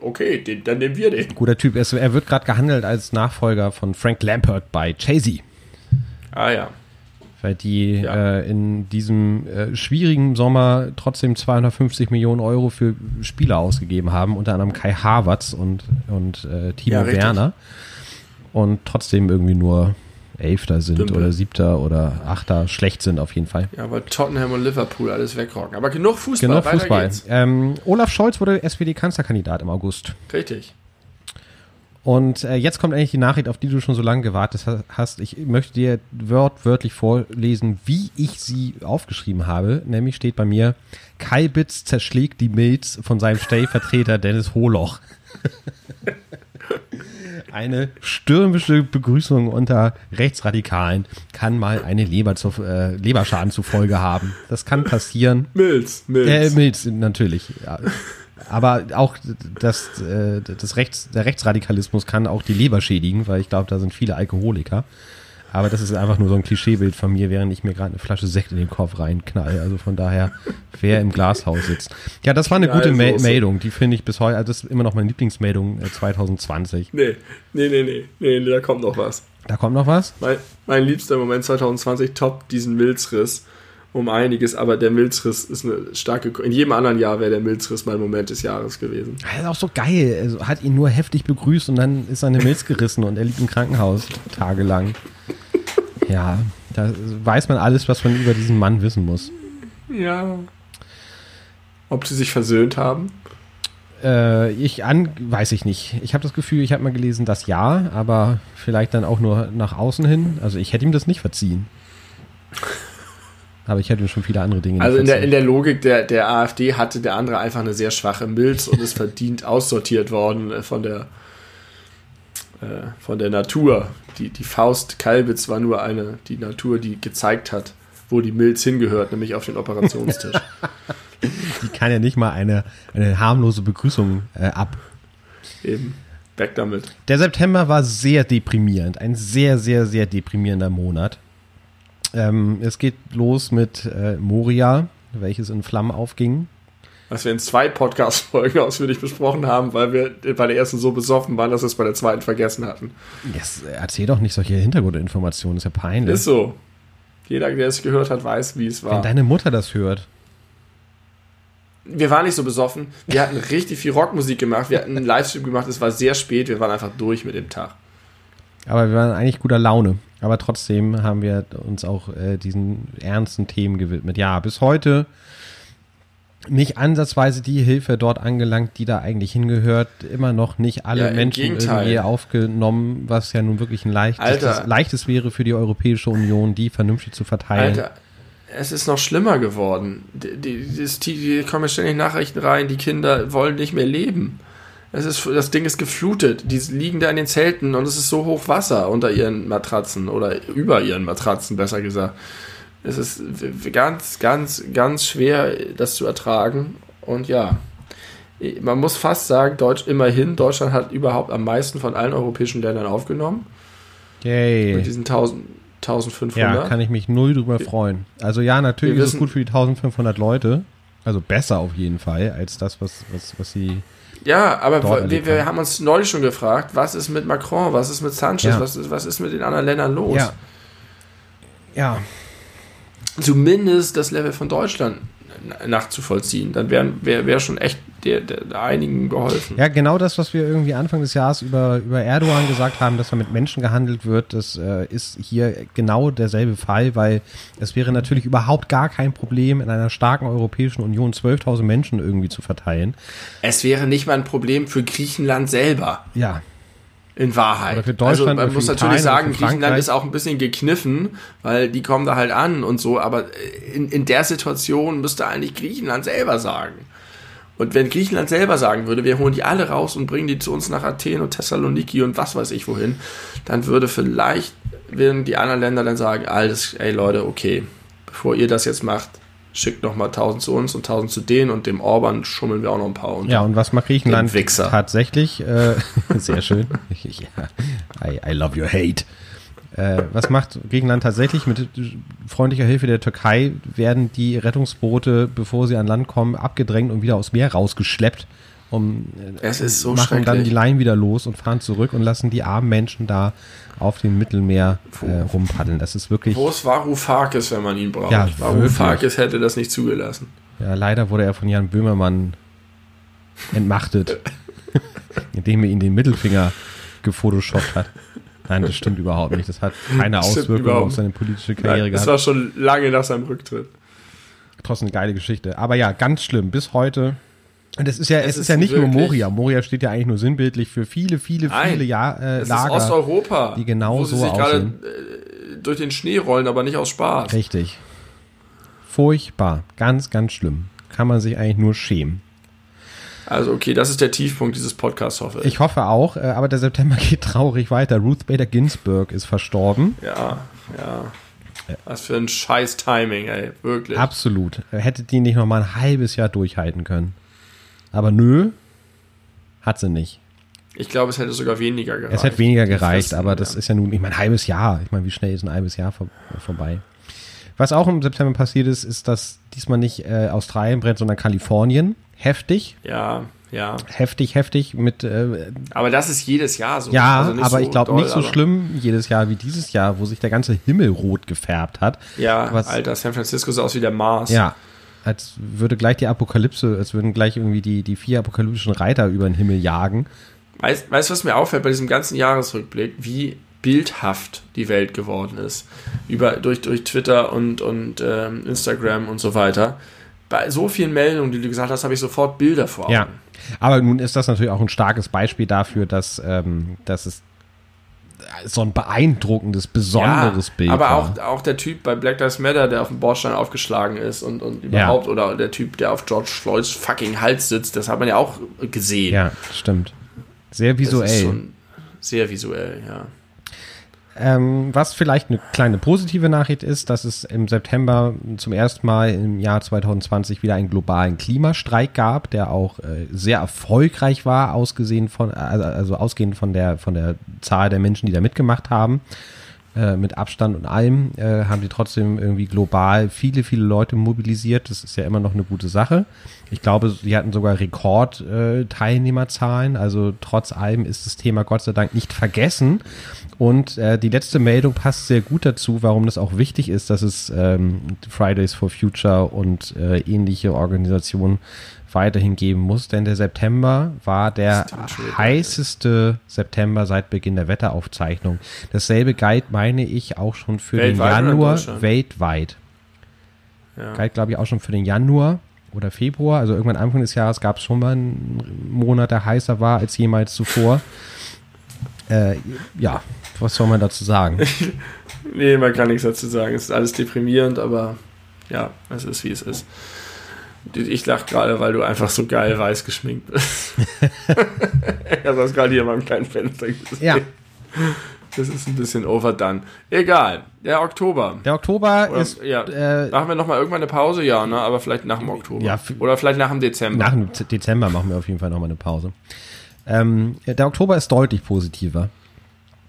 okay, den, dann nehmen wir den. Guter Typ. Er wird gerade gehandelt als Nachfolger von Frank Lampert bei Chasey. Ah ja. Weil die ja. äh, in diesem äh, schwierigen Sommer trotzdem 250 Millionen Euro für Spieler ausgegeben haben, unter anderem Kai Havertz und, und äh, Timo ja, Werner und trotzdem irgendwie nur Elfter sind Dümpe. oder Siebter oder Achter schlecht sind auf jeden Fall. Ja, weil Tottenham und Liverpool alles wegrocken. Aber genug Fußball. Genug Fußball. Ähm, Olaf Scholz wurde SPD-Kanzlerkandidat im August. Richtig. Und äh, jetzt kommt eigentlich die Nachricht, auf die du schon so lange gewartet hast. Ich möchte dir wortwörtlich vorlesen, wie ich sie aufgeschrieben habe. Nämlich steht bei mir, Kai Bitz zerschlägt die Milz von seinem Stellvertreter Dennis Holoch. eine stürmische Begrüßung unter Rechtsradikalen kann mal eine Leber zu, äh, Leberschaden zur Folge haben. Das kann passieren. Milz, Milz. Äh, Milz, natürlich. Ja. Aber auch das, äh, das Rechts, der Rechtsradikalismus kann auch die Leber schädigen, weil ich glaube, da sind viele Alkoholiker. Aber das ist einfach nur so ein Klischeebild von mir, während ich mir gerade eine Flasche Sekt in den Kopf reinknall. Also von daher, wer im Glashaus sitzt. Ja, das war eine gute Ma Meldung. Die finde ich bis heute, also das ist immer noch meine Lieblingsmeldung 2020. Nee, nee, nee, nee, nee, da kommt noch was. Da kommt noch was? Mein, mein liebster Moment 2020 top diesen Milzriss um einiges, aber der Milzriss ist eine starke. In jedem anderen Jahr wäre der Milzriss mein Moment des Jahres gewesen. Das ist auch so geil. Also hat ihn nur heftig begrüßt und dann ist seine Milz gerissen und er liegt im Krankenhaus tagelang. Ja, da weiß man alles, was man über diesen Mann wissen muss. Ja. Ob sie sich versöhnt haben? Äh, ich an, weiß ich nicht. Ich habe das Gefühl, ich habe mal gelesen, dass ja, aber vielleicht dann auch nur nach außen hin. Also ich hätte ihm das nicht verziehen. Aber ich hätte schon viele andere Dinge. Also in der, in der Logik der, der AfD hatte der andere einfach eine sehr schwache Milz und ist verdient aussortiert worden äh, von der, äh, von der Natur. Die, die Faust Kalbitz war nur eine, die Natur, die gezeigt hat, wo die Milz hingehört, nämlich auf den Operationstisch. die kann ja nicht mal eine, eine harmlose Begrüßung äh, ab. Eben. Weg damit. Der September war sehr deprimierend. Ein sehr, sehr, sehr deprimierender Monat. Ähm, es geht los mit äh, Moria, welches in Flammen aufging. Was wir in zwei Podcast-Folgen ausführlich besprochen haben, weil wir bei der ersten so besoffen waren, dass wir es bei der zweiten vergessen hatten. Yes, erzähl doch nicht solche Hintergrundinformationen, ist ja peinlich. Ist so. Jeder, der es gehört hat, weiß, wie es war. Wenn deine Mutter das hört. Wir waren nicht so besoffen. Wir hatten richtig viel Rockmusik gemacht. Wir hatten einen Livestream gemacht. Es war sehr spät. Wir waren einfach durch mit dem Tag. Aber wir waren eigentlich guter Laune. Aber trotzdem haben wir uns auch äh, diesen ernsten Themen gewidmet. Ja, bis heute nicht ansatzweise die Hilfe dort angelangt, die da eigentlich hingehört. Immer noch nicht alle ja, Menschen irgendwie aufgenommen, was ja nun wirklich ein leichtes, leichtes wäre für die Europäische Union, die vernünftig zu verteilen. Alter, es ist noch schlimmer geworden. Die, die, die, die kommen ständig Nachrichten rein, die Kinder wollen nicht mehr leben. Es ist, das Ding ist geflutet. Die liegen da in den Zelten und es ist so hoch Wasser unter ihren Matratzen oder über ihren Matratzen, besser gesagt. Es ist ganz, ganz, ganz schwer, das zu ertragen. Und ja, man muss fast sagen, Deutsch, immerhin, Deutschland hat überhaupt am meisten von allen europäischen Ländern aufgenommen. Yay. Mit diesen 1000, 1500. Ja, kann ich mich null drüber freuen. Also ja, natürlich ist es gut für die 1500 Leute. Also besser auf jeden Fall als das, was, was, was sie ja, aber wir, wir, haben uns neulich schon gefragt, was ist mit Macron, was ist mit Sanchez, ja. was, ist, was ist mit den anderen Ländern los? Ja. ja. Zumindest das Level von Deutschland nachzuvollziehen. Dann wäre wär, wär schon echt der, der, einigen geholfen. Ja, genau das, was wir irgendwie Anfang des Jahres über, über Erdogan gesagt haben, dass er mit Menschen gehandelt wird, das äh, ist hier genau derselbe Fall, weil es wäre natürlich überhaupt gar kein Problem, in einer starken Europäischen Union 12.000 Menschen irgendwie zu verteilen. Es wäre nicht mal ein Problem für Griechenland selber. Ja. In Wahrheit. Oder für Deutschland also man muss natürlich sagen, Griechenland ist auch ein bisschen gekniffen, weil die kommen da halt an und so, aber in, in der Situation müsste eigentlich Griechenland selber sagen. Und wenn Griechenland selber sagen würde, wir holen die alle raus und bringen die zu uns nach Athen und Thessaloniki und was weiß ich wohin, dann würde vielleicht, würden die anderen Länder dann sagen, alles, ey Leute, okay, bevor ihr das jetzt macht, schickt noch mal 1000 zu uns und 1000 zu denen und dem Orban schummeln wir auch noch ein paar. Ja, und was macht Griechenland tatsächlich? Äh, sehr schön. ja, I, I love your hate. Äh, was macht Griechenland tatsächlich? Mit freundlicher Hilfe der Türkei werden die Rettungsboote, bevor sie an Land kommen, abgedrängt und wieder aus Meer rausgeschleppt. Um, äh, es ist so machen dann die Leinen wieder los und fahren zurück und lassen die armen Menschen da auf dem Mittelmeer äh, rumpaddeln. Das ist wirklich. Wo ist Varoufakis, wenn man ihn braucht? Ja, Varoufakis hätte das nicht zugelassen. Ja, leider wurde er von Jan Böhmermann entmachtet, indem er ihn den Mittelfinger gefotoshoppt hat. Nein, das stimmt überhaupt nicht. Das hat keine Auswirkungen auf seine politische Karriere Nein, gehabt. Das war schon lange nach seinem Rücktritt. Trotzdem eine geile Geschichte. Aber ja, ganz schlimm. Bis heute und es ist ja, es, es ist, ist, ja nicht nur Moria. Moria steht ja eigentlich nur sinnbildlich für viele, viele, Nein, viele Jahr, äh, es Lager. Ist Osteuropa, die genau wo sie so sich gerade äh, durch den Schnee rollen, aber nicht aus Spaß. Richtig. Furchtbar. Ganz, ganz schlimm. Kann man sich eigentlich nur schämen. Also okay, das ist der Tiefpunkt dieses Podcasts, hoffe ich. Ich hoffe auch, äh, aber der September geht traurig weiter. Ruth Bader Ginsburg ist verstorben. Ja, ja. Was für ein scheiß Timing, ey, wirklich. Absolut. Hätte die nicht noch mal ein halbes Jahr durchhalten können. Aber nö, hat sie nicht. Ich glaube, es hätte sogar weniger gereicht. Es hätte weniger gereicht, aber das ist ja nun, ich meine, ein halbes Jahr. Ich meine, wie schnell ist ein halbes Jahr vor, vorbei? Was auch im September passiert ist, ist, dass diesmal nicht äh, Australien brennt, sondern Kalifornien. Heftig. Ja, ja. Heftig, heftig mit. Äh, aber das ist jedes Jahr so. Ja, also aber so ich glaube nicht so schlimm jedes Jahr wie dieses Jahr, wo sich der ganze Himmel rot gefärbt hat. Ja, was, Alter, San Francisco sah aus wie der Mars. Ja. Als würde gleich die Apokalypse, als würden gleich irgendwie die, die vier apokalyptischen Reiter über den Himmel jagen. Weißt du, was mir auffällt bei diesem ganzen Jahresrückblick? Wie bildhaft die Welt geworden ist. Über, durch, durch Twitter und, und ähm, Instagram und so weiter. Bei so vielen Meldungen, die du gesagt hast, habe ich sofort Bilder vor Augen. Ja, aber nun ist das natürlich auch ein starkes Beispiel dafür, dass, ähm, dass es so ein beeindruckendes, besonderes ja, Bild aber auch, auch der Typ bei Black Lives Matter, der auf dem Bordstein aufgeschlagen ist und, und überhaupt, ja. oder der Typ, der auf George Floyds fucking Hals sitzt, das hat man ja auch gesehen. Ja, stimmt. Sehr visuell. sehr visuell, ja. Ähm, was vielleicht eine kleine positive Nachricht ist, dass es im September zum ersten Mal im Jahr 2020 wieder einen globalen Klimastreik gab, der auch äh, sehr erfolgreich war, ausgesehen von, also, also ausgehend von der, von der Zahl der Menschen, die da mitgemacht haben. Äh, mit Abstand und allem, äh, haben die trotzdem irgendwie global viele, viele Leute mobilisiert. Das ist ja immer noch eine gute Sache. Ich glaube, sie hatten sogar Rekord-Teilnehmerzahlen. Äh, also trotz allem ist das Thema Gott sei Dank nicht vergessen. Und äh, die letzte Meldung passt sehr gut dazu, warum das auch wichtig ist, dass es ähm, Fridays for Future und äh, ähnliche Organisationen weiterhin geben muss, denn der September war der heißeste September seit Beginn der Wetteraufzeichnung. Dasselbe galt, meine ich, auch schon für weltweit den Januar weltweit. Ja. Galt, glaube ich, auch schon für den Januar oder Februar. Also irgendwann Anfang des Jahres gab es schon mal einen Monat, der heißer war als jemals zuvor. Äh, ja, was soll man dazu sagen? nee, man kann nichts dazu sagen. Es ist alles deprimierend, aber ja, es ist wie es ist. Ich lache gerade, weil du einfach so geil weiß geschminkt bist. ich habe das gerade hier in meinem kleinen Fenster gesehen. Ja. Das ist ein bisschen overdone. Egal, der Oktober. Der Oktober Oder, ist. Ja, äh, machen wir nochmal irgendwann eine Pause, ja, ne? aber vielleicht nach dem Oktober. Ja, Oder vielleicht nach dem Dezember. Nach dem Dezember machen wir auf jeden Fall nochmal eine Pause. Ähm, der Oktober ist deutlich positiver.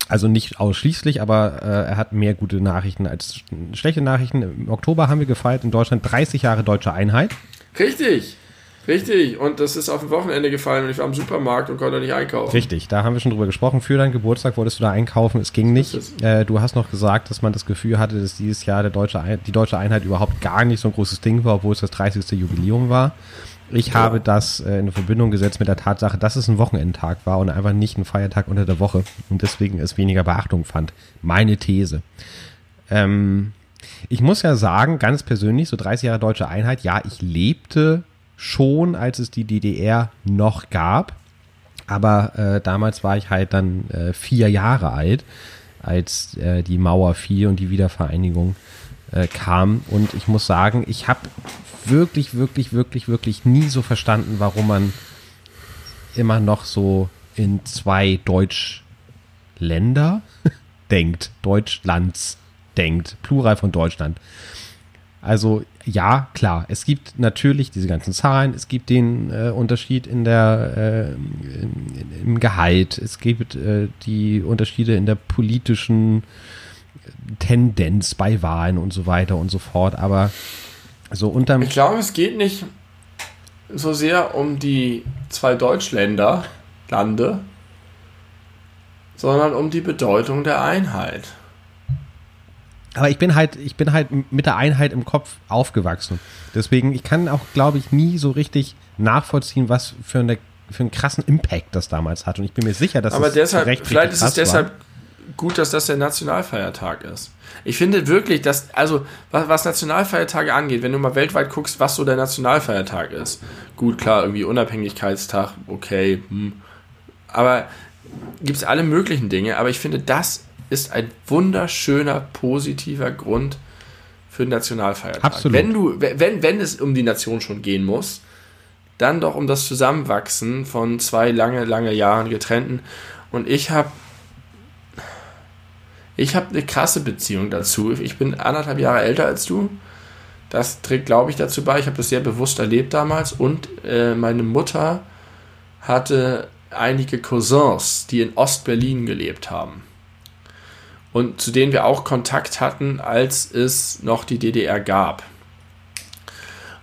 Also nicht ausschließlich, aber äh, er hat mehr gute Nachrichten als schlechte Nachrichten. Im Oktober haben wir gefeiert in Deutschland 30 Jahre deutsche Einheit. Richtig. Richtig, und das ist auf dem Wochenende gefallen und ich war im Supermarkt und konnte nicht einkaufen. Richtig, da haben wir schon drüber gesprochen. Für deinen Geburtstag wolltest du da einkaufen, es ging nicht. Äh, du hast noch gesagt, dass man das Gefühl hatte, dass dieses Jahr der deutsche die deutsche Einheit überhaupt gar nicht so ein großes Ding war, obwohl es das 30. Jubiläum war. Ich ja. habe das äh, in Verbindung gesetzt mit der Tatsache, dass es ein Wochenendtag war und einfach nicht ein Feiertag unter der Woche und deswegen es weniger Beachtung fand. Meine These. Ähm, ich muss ja sagen, ganz persönlich, so 30 Jahre deutsche Einheit, ja, ich lebte schon, als es die DDR noch gab. Aber äh, damals war ich halt dann äh, vier Jahre alt, als äh, die Mauer fiel und die Wiedervereinigung äh, kam. Und ich muss sagen, ich habe wirklich, wirklich, wirklich, wirklich nie so verstanden, warum man immer noch so in zwei Deutschländer denkt. Deutschlands denkt. Plural von Deutschland. Also ja, klar, es gibt natürlich diese ganzen Zahlen, es gibt den äh, Unterschied in der, äh, in, im Gehalt, es gibt äh, die Unterschiede in der politischen Tendenz bei Wahlen und so weiter und so fort, aber so unterm... Ich glaube, es geht nicht so sehr um die zwei Deutschländer, Lande, sondern um die Bedeutung der Einheit. Aber ich bin halt, ich bin halt mit der Einheit im Kopf aufgewachsen. Deswegen, ich kann auch, glaube ich, nie so richtig nachvollziehen, was für, eine, für einen krassen Impact das damals hat. Und ich bin mir sicher, dass Aber es deshalb, recht vielleicht ist es deshalb war. gut, dass das der Nationalfeiertag ist. Ich finde wirklich, dass, also, was, was Nationalfeiertage angeht, wenn du mal weltweit guckst, was so der Nationalfeiertag ist. Gut, klar, irgendwie Unabhängigkeitstag, okay, hm. Aber gibt es alle möglichen Dinge, aber ich finde, das ist ein wunderschöner, positiver Grund für den Nationalfeiertag. Absolut. Wenn, du, wenn, wenn es um die Nation schon gehen muss, dann doch um das Zusammenwachsen von zwei lange, lange Jahren getrennten. Und ich habe ich habe eine krasse Beziehung dazu. Ich bin anderthalb Jahre älter als du. Das trägt, glaube ich, dazu bei. Ich habe das sehr bewusst erlebt damals. Und äh, meine Mutter hatte einige Cousins, die in Ostberlin gelebt haben. Und zu denen wir auch Kontakt hatten, als es noch die DDR gab.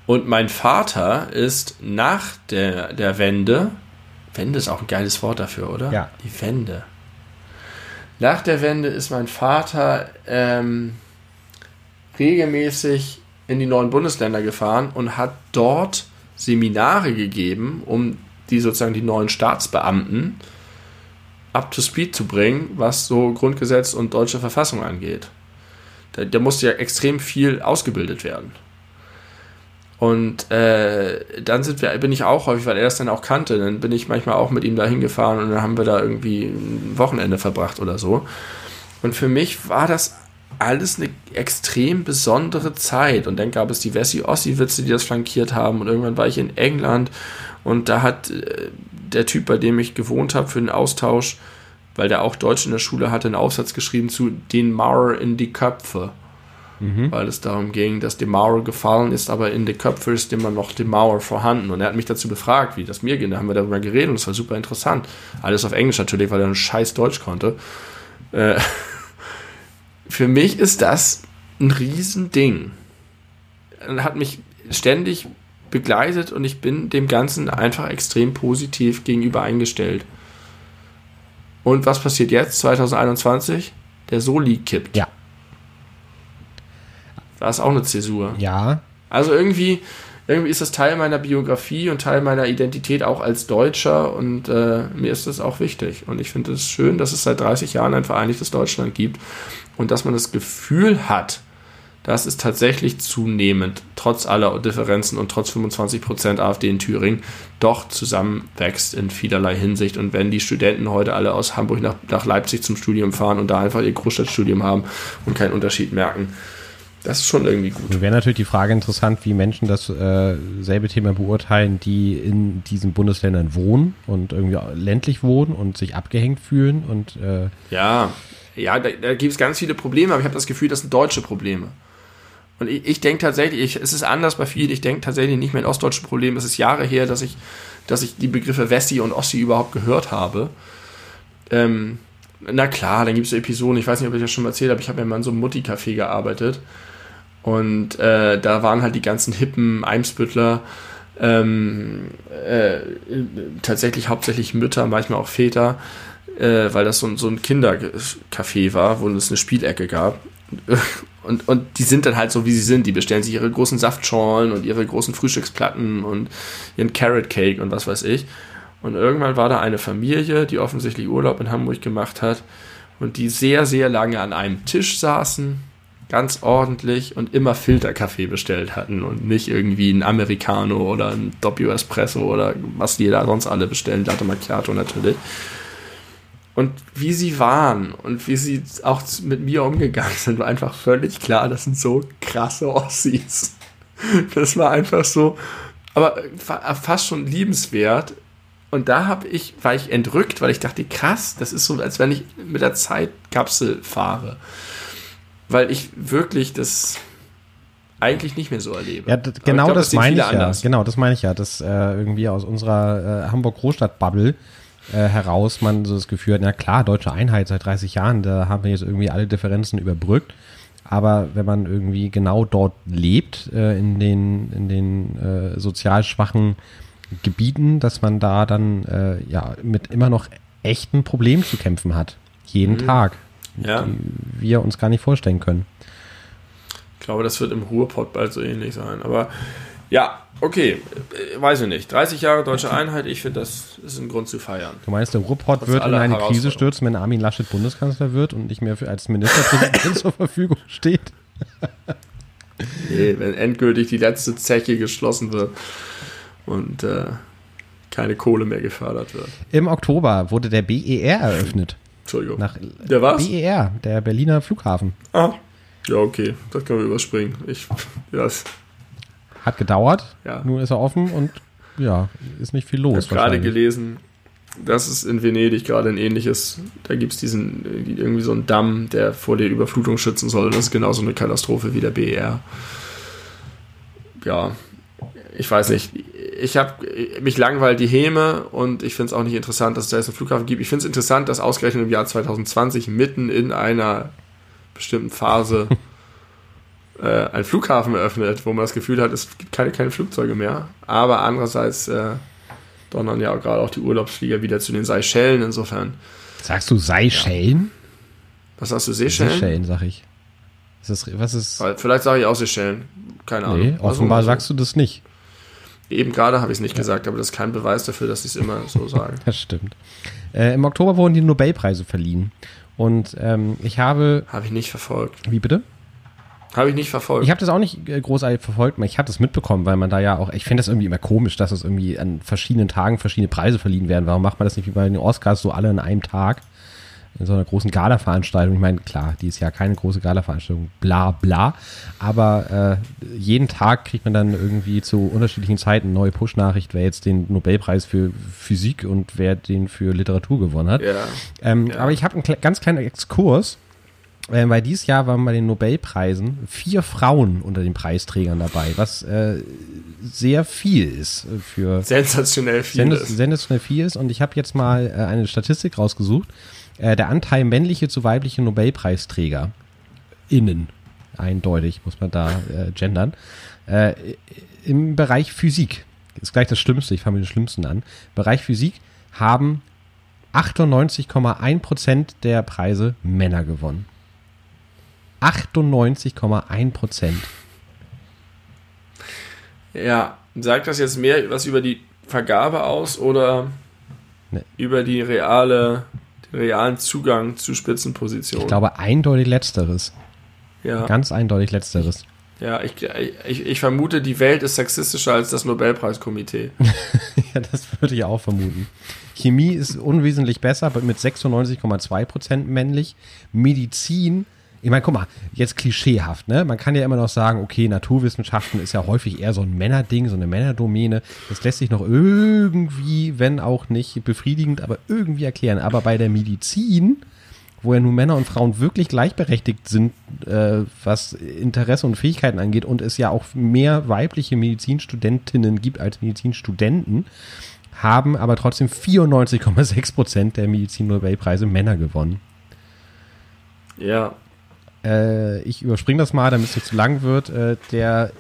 Und mein Vater ist nach der, der Wende, Wende ist auch ein geiles Wort dafür, oder? Ja. Die Wende. Nach der Wende ist mein Vater ähm, regelmäßig in die neuen Bundesländer gefahren und hat dort Seminare gegeben, um die sozusagen die neuen Staatsbeamten up to speed zu bringen, was so Grundgesetz und deutsche Verfassung angeht. Da, da musste ja extrem viel ausgebildet werden. Und äh, dann sind wir, bin ich auch häufig, weil er das dann auch kannte, dann bin ich manchmal auch mit ihm da hingefahren und dann haben wir da irgendwie ein Wochenende verbracht oder so. Und für mich war das alles eine extrem besondere Zeit. Und dann gab es die Wessi-Ossi-Witze, die das flankiert haben. Und irgendwann war ich in England und da hat äh, der Typ, bei dem ich gewohnt habe für den Austausch, weil der auch Deutsch in der Schule hatte, einen Aufsatz geschrieben zu den Mauer in die Köpfe mhm. weil es darum ging, dass die Mauer gefallen ist, aber in den Köpfen ist immer noch die Mauer vorhanden. Und er hat mich dazu befragt, wie das mir ging. Da haben wir darüber geredet und es war super interessant. Alles auf Englisch natürlich, weil er ein scheiß Deutsch konnte. Äh, für mich ist das ein Riesending. Und hat mich ständig begleitet und ich bin dem Ganzen einfach extrem positiv gegenüber eingestellt. Und was passiert jetzt, 2021? Der Soli kippt. Ja. Da ist auch eine Zäsur. Ja. Also irgendwie, irgendwie ist das Teil meiner Biografie und Teil meiner Identität auch als Deutscher und äh, mir ist das auch wichtig. Und ich finde es schön, dass es seit 30 Jahren ein vereinigtes Deutschland gibt und dass man das Gefühl hat, dass es tatsächlich zunehmend, trotz aller Differenzen und trotz 25% AfD in Thüringen, doch zusammenwächst in vielerlei Hinsicht. Und wenn die Studenten heute alle aus Hamburg nach, nach Leipzig zum Studium fahren und da einfach ihr Großstadtstudium haben und keinen Unterschied merken, das ist schon irgendwie gut. Wäre natürlich die Frage interessant, wie Menschen das äh, selbe Thema beurteilen, die in diesen Bundesländern wohnen und irgendwie ländlich wohnen und sich abgehängt fühlen und äh ja, ja, da, da gibt es ganz viele Probleme, aber ich habe das Gefühl, das sind deutsche Probleme. Und ich, ich denke tatsächlich, ich, es ist anders bei vielen, ich denke tatsächlich nicht mehr in ostdeutschen Problemen. Es ist Jahre her, dass ich, dass ich die Begriffe Wessi und Ossi überhaupt gehört habe. Ähm, na klar, dann gibt es Episoden, ich weiß nicht, ob ich das schon mal erzählt habe, ich habe ja mal in so einem Mutti-Café gearbeitet und äh, da waren halt die ganzen hippen Eimsbüttler, ähm, äh, tatsächlich hauptsächlich Mütter, manchmal auch Väter, äh, weil das so, so ein Kindercafé war, wo es eine Spielecke gab. Und, und die sind dann halt so, wie sie sind. Die bestellen sich ihre großen Saftschorlen und ihre großen Frühstücksplatten und ihren Carrot Cake und was weiß ich. Und irgendwann war da eine Familie, die offensichtlich Urlaub in Hamburg gemacht hat und die sehr, sehr lange an einem Tisch saßen ganz ordentlich und immer Filterkaffee bestellt hatten und nicht irgendwie ein Americano oder ein Doppio Espresso oder was die da sonst alle bestellen, Latte Macchiato natürlich. Und wie sie waren und wie sie auch mit mir umgegangen sind, war einfach völlig klar, das sind so krasse Ossis. Das war einfach so, aber fast schon liebenswert. Und da habe ich, war ich entrückt, weil ich dachte, krass, das ist so, als wenn ich mit der Zeitkapsel fahre weil ich wirklich das eigentlich nicht mehr so erlebe. Ja, genau glaub, das, das meine ich anders. ja. Genau, das meine ich ja, dass äh, irgendwie aus unserer äh, Hamburg-Großstadt-Bubble äh, heraus man so das Gefühl hat, na klar, deutsche Einheit seit 30 Jahren, da haben wir jetzt irgendwie alle Differenzen überbrückt. Aber wenn man irgendwie genau dort lebt, äh, in den, in den äh, sozial schwachen Gebieten, dass man da dann äh, ja mit immer noch echten Problemen zu kämpfen hat. Jeden mhm. Tag ja. die wir uns gar nicht vorstellen können. Ich glaube, das wird im Ruhrpott bald so ähnlich sein. Aber ja, okay, äh, weiß ich nicht. 30 Jahre deutsche Einheit, ich finde, das ist ein Grund zu feiern. Du meinst, der Ruhrpott wird in eine Krise stürzen, wenn Armin Laschet Bundeskanzler wird und nicht mehr für, als Ministerpräsident zur Verfügung steht? nee, wenn endgültig die letzte Zeche geschlossen wird und äh, keine Kohle mehr gefördert wird. Im Oktober wurde der BER eröffnet. Entschuldigung. Nach der was? BER, der Berliner Flughafen. Ah, ja, okay. Das können wir überspringen. Ich, yes. Hat gedauert. Ja. Nun ist er offen und ja, ist nicht viel los. Ich habe gerade gelesen, dass es in Venedig gerade ein ähnliches, da gibt es diesen, irgendwie so einen Damm, der vor der Überflutung schützen soll. Das ist genauso eine Katastrophe wie der BER. Ja, ich weiß nicht, ich habe mich langweilt die Häme und ich finde es auch nicht interessant, dass es da jetzt einen Flughafen gibt. Ich finde es interessant, dass ausgerechnet im Jahr 2020 mitten in einer bestimmten Phase äh, ein Flughafen eröffnet, wo man das Gefühl hat, es gibt keine, keine Flugzeuge mehr. Aber andererseits äh, donnern ja auch gerade auch die Urlaubsflieger wieder zu den Seychellen. Insofern. Sagst du Seychellen? Ja. Was sagst du, Seychellen? Seychellen, sag ich. Ist das, was ist? Vielleicht sage ich auch Seychellen. Keine Ahnung. Nee, offenbar also, sagst du das nicht. Eben gerade habe ich es nicht ja. gesagt, aber das ist kein Beweis dafür, dass ich es immer so sage. das stimmt. Äh, Im Oktober wurden die Nobelpreise verliehen. Und ähm, ich habe. Habe ich nicht verfolgt. Wie bitte? Habe ich nicht verfolgt. Ich habe das auch nicht äh, großartig verfolgt, ich habe das mitbekommen, weil man da ja auch, ich finde das irgendwie immer komisch, dass es irgendwie an verschiedenen Tagen verschiedene Preise verliehen werden. Warum macht man das nicht wie bei den Oscars so alle in einem Tag? In so einer großen Gala-Veranstaltung. Ich meine, klar, die ist ja keine große Gala-Veranstaltung, bla bla. Aber äh, jeden Tag kriegt man dann irgendwie zu unterschiedlichen Zeiten eine neue Push-Nachricht, wer jetzt den Nobelpreis für Physik und wer den für Literatur gewonnen hat. Ja. Ähm, ja. Aber ich habe einen ganz kleinen Exkurs äh, weil dieses Jahr waren bei den Nobelpreisen vier Frauen unter den Preisträgern dabei, was äh, sehr viel ist für sensationell viel sens ist. sensationell viel ist. Und ich habe jetzt mal äh, eine Statistik rausgesucht. Äh, der Anteil männliche zu weibliche Nobelpreisträger innen eindeutig muss man da äh, gendern äh, im Bereich Physik ist gleich das Schlimmste. Ich fange mit den Schlimmsten an. Bereich Physik haben 98,1 Prozent der Preise Männer gewonnen. 98,1 Prozent. Ja, sagt das jetzt mehr was über die Vergabe aus oder nee. über die reale, den realen Zugang zu Spitzenpositionen? Ich glaube eindeutig letzteres. Ja. Ganz eindeutig letzteres. Ja, ich, ich, ich vermute, die Welt ist sexistischer als das Nobelpreiskomitee. ja, das würde ich auch vermuten. Chemie ist unwesentlich besser, mit 96,2 Prozent männlich. Medizin ich meine, guck mal, jetzt klischeehaft, ne? Man kann ja immer noch sagen, okay, Naturwissenschaften ist ja häufig eher so ein Männerding, so eine Männerdomäne. Das lässt sich noch irgendwie, wenn auch nicht befriedigend, aber irgendwie erklären. Aber bei der Medizin, wo ja nun Männer und Frauen wirklich gleichberechtigt sind, äh, was Interesse und Fähigkeiten angeht und es ja auch mehr weibliche Medizinstudentinnen gibt als Medizinstudenten, haben aber trotzdem 94,6 Prozent der Medizin-Nobelpreise Männer gewonnen. Ja, äh, ich überspringe das mal, damit es nicht zu lang wird, äh, der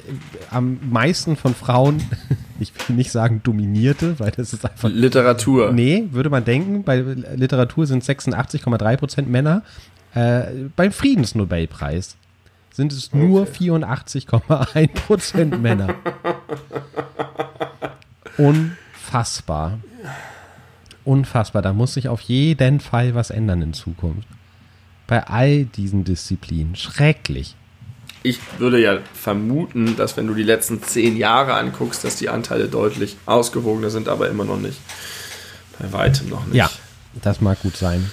am meisten von Frauen, ich will nicht sagen dominierte, weil das ist einfach. Literatur. Nee, würde man denken. Bei Literatur sind 86,3 Prozent Männer. Äh, beim Friedensnobelpreis sind es nur okay. 84,1 Prozent Männer. Unfassbar. Unfassbar. Da muss sich auf jeden Fall was ändern in Zukunft bei all diesen Disziplinen. Schrecklich. Ich würde ja vermuten, dass wenn du die letzten zehn Jahre anguckst, dass die Anteile deutlich ausgewogener sind, aber immer noch nicht. Bei weitem noch nicht. Ja, das mag gut sein.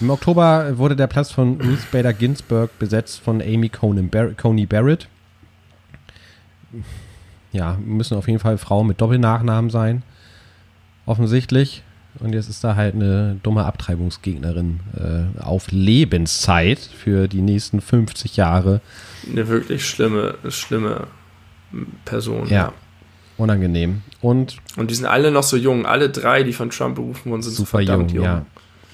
Im Oktober wurde der Platz von Ruth Bader Ginsburg besetzt von Amy Coney Barrett. Ja, müssen auf jeden Fall Frauen mit Doppelnachnamen sein. Offensichtlich. Und jetzt ist da halt eine dumme Abtreibungsgegnerin äh, auf Lebenszeit für die nächsten 50 Jahre. Eine wirklich schlimme, schlimme Person. Ja. ja. Unangenehm. Und, und die sind alle noch so jung. Alle drei, die von Trump berufen wurden, sind super jung, jung. Ja.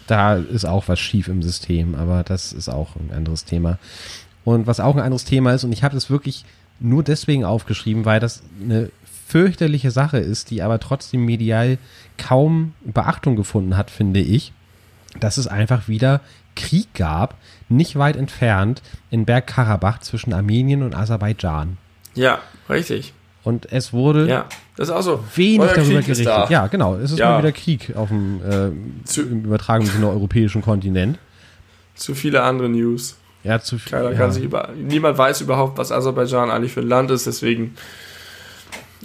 Da ist auch was schief im System, aber das ist auch ein anderes Thema. Und was auch ein anderes Thema ist, und ich habe das wirklich nur deswegen aufgeschrieben, weil das eine fürchterliche Sache ist, die aber trotzdem medial kaum Beachtung gefunden hat, finde ich, dass es einfach wieder Krieg gab, nicht weit entfernt in Bergkarabach zwischen Armenien und Aserbaidschan. Ja, richtig. Und es wurde ja, das ist auch so. wenig darüber Krieg gerichtet. Ja, genau. Es ist ja. mal wieder Krieg auf dem äh, zu, im übertragenen Sinne europäischen Kontinent. Zu viele andere News. Ja, zu viel. Keiner ja. kann sich über, niemand weiß überhaupt, was Aserbaidschan eigentlich für ein Land ist, deswegen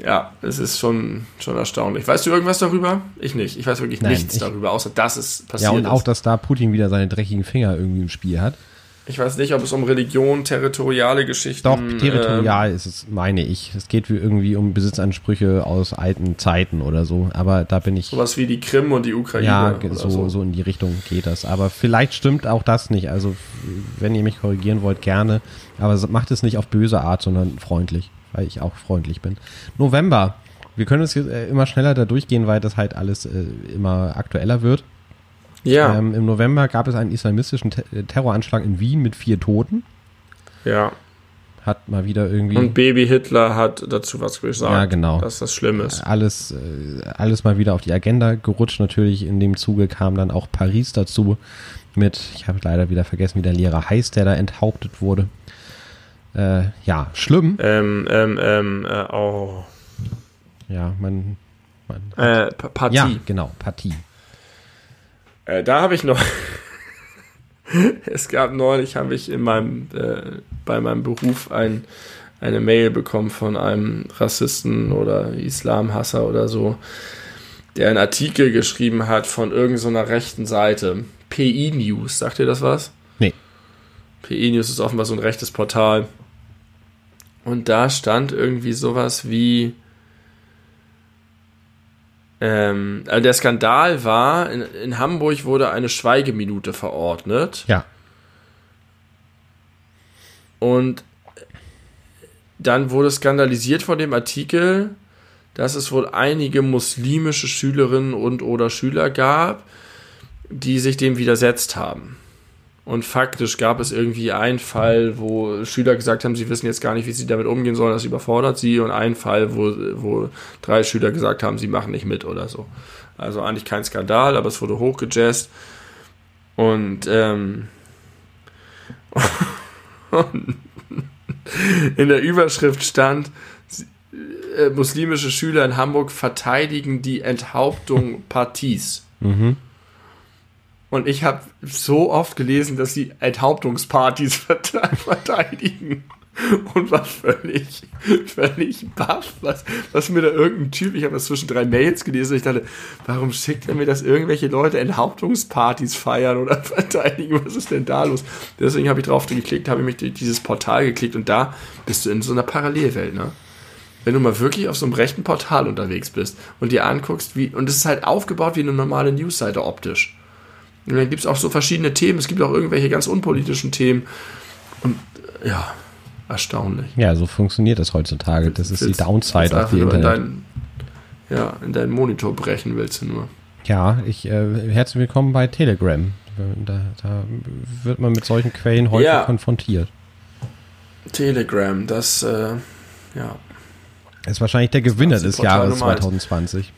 ja, es ist schon, schon erstaunlich. Weißt du irgendwas darüber? Ich nicht. Ich weiß wirklich Nein, nichts ich, darüber, außer dass es passiert Ja, und auch, dass da Putin wieder seine dreckigen Finger irgendwie im Spiel hat. Ich weiß nicht, ob es um Religion, territoriale Geschichten. Doch, territorial äh, ist es, meine ich. Es geht irgendwie um Besitzansprüche aus alten Zeiten oder so. Aber da bin ich. Sowas wie die Krim und die Ukraine. Ja, so, so. so in die Richtung geht das. Aber vielleicht stimmt auch das nicht. Also, wenn ihr mich korrigieren wollt, gerne. Aber macht es nicht auf böse Art, sondern freundlich. Weil ich auch freundlich bin. November. Wir können es jetzt äh, immer schneller da durchgehen, weil das halt alles äh, immer aktueller wird. Ja. Ähm, Im November gab es einen islamistischen Te äh, Terroranschlag in Wien mit vier Toten. Ja. Hat mal wieder irgendwie. Und Baby Hitler hat dazu was gesagt. Ja, genau. Dass das schlimm ist. Alles, äh, alles mal wieder auf die Agenda gerutscht. Natürlich in dem Zuge kam dann auch Paris dazu mit, ich habe leider wieder vergessen, wie der Lehrer heißt, der da enthauptet wurde. Äh, ja, schlimm. Ähm, ähm, ähm, äh, oh. Ja, man. man äh, Partie. Ja, genau, Partie. Äh, da habe ich noch. es gab neulich, habe ich in meinem, äh, bei meinem Beruf ein, eine Mail bekommen von einem Rassisten oder Islamhasser oder so, der einen Artikel geschrieben hat von irgendeiner so rechten Seite. PI News, sagt ihr das was? Nee. PI News ist offenbar so ein rechtes Portal. Und da stand irgendwie sowas wie, ähm, also der Skandal war, in, in Hamburg wurde eine Schweigeminute verordnet. Ja. Und dann wurde skandalisiert von dem Artikel, dass es wohl einige muslimische Schülerinnen und oder Schüler gab, die sich dem widersetzt haben. Und faktisch gab es irgendwie einen Fall, wo Schüler gesagt haben, sie wissen jetzt gar nicht, wie sie damit umgehen sollen, das überfordert sie. Und einen Fall, wo, wo drei Schüler gesagt haben, sie machen nicht mit oder so. Also eigentlich kein Skandal, aber es wurde hochgejazzt. Und, ähm, und in der Überschrift stand, äh, muslimische Schüler in Hamburg verteidigen die Enthauptung Parties. Mhm. Und ich habe so oft gelesen, dass sie Enthauptungspartys verteidigen. Und war völlig, völlig baff, was, was mir da irgendein Typ, ich habe das zwischen drei Mails gelesen, und ich dachte, warum schickt er mir, dass irgendwelche Leute Enthauptungspartys feiern oder verteidigen? Was ist denn da los? Deswegen habe ich drauf geklickt, habe ich mich dieses Portal geklickt und da bist du in so einer Parallelwelt, ne? Wenn du mal wirklich auf so einem rechten Portal unterwegs bist und dir anguckst, wie, und es ist halt aufgebaut wie eine normale Newsseite optisch. Und dann gibt es auch so verschiedene Themen. Es gibt auch irgendwelche ganz unpolitischen Themen. Und ja, erstaunlich. Ja, so funktioniert das heutzutage. Das ist die Downside auf die Internet. In dein, ja, in deinen Monitor brechen willst du nur. Ja, ich äh, herzlich willkommen bei Telegram. Da, da, wird man mit solchen Quellen häufig ja. konfrontiert. Telegram, das äh, ja. ist wahrscheinlich der Gewinner des Jahres 2020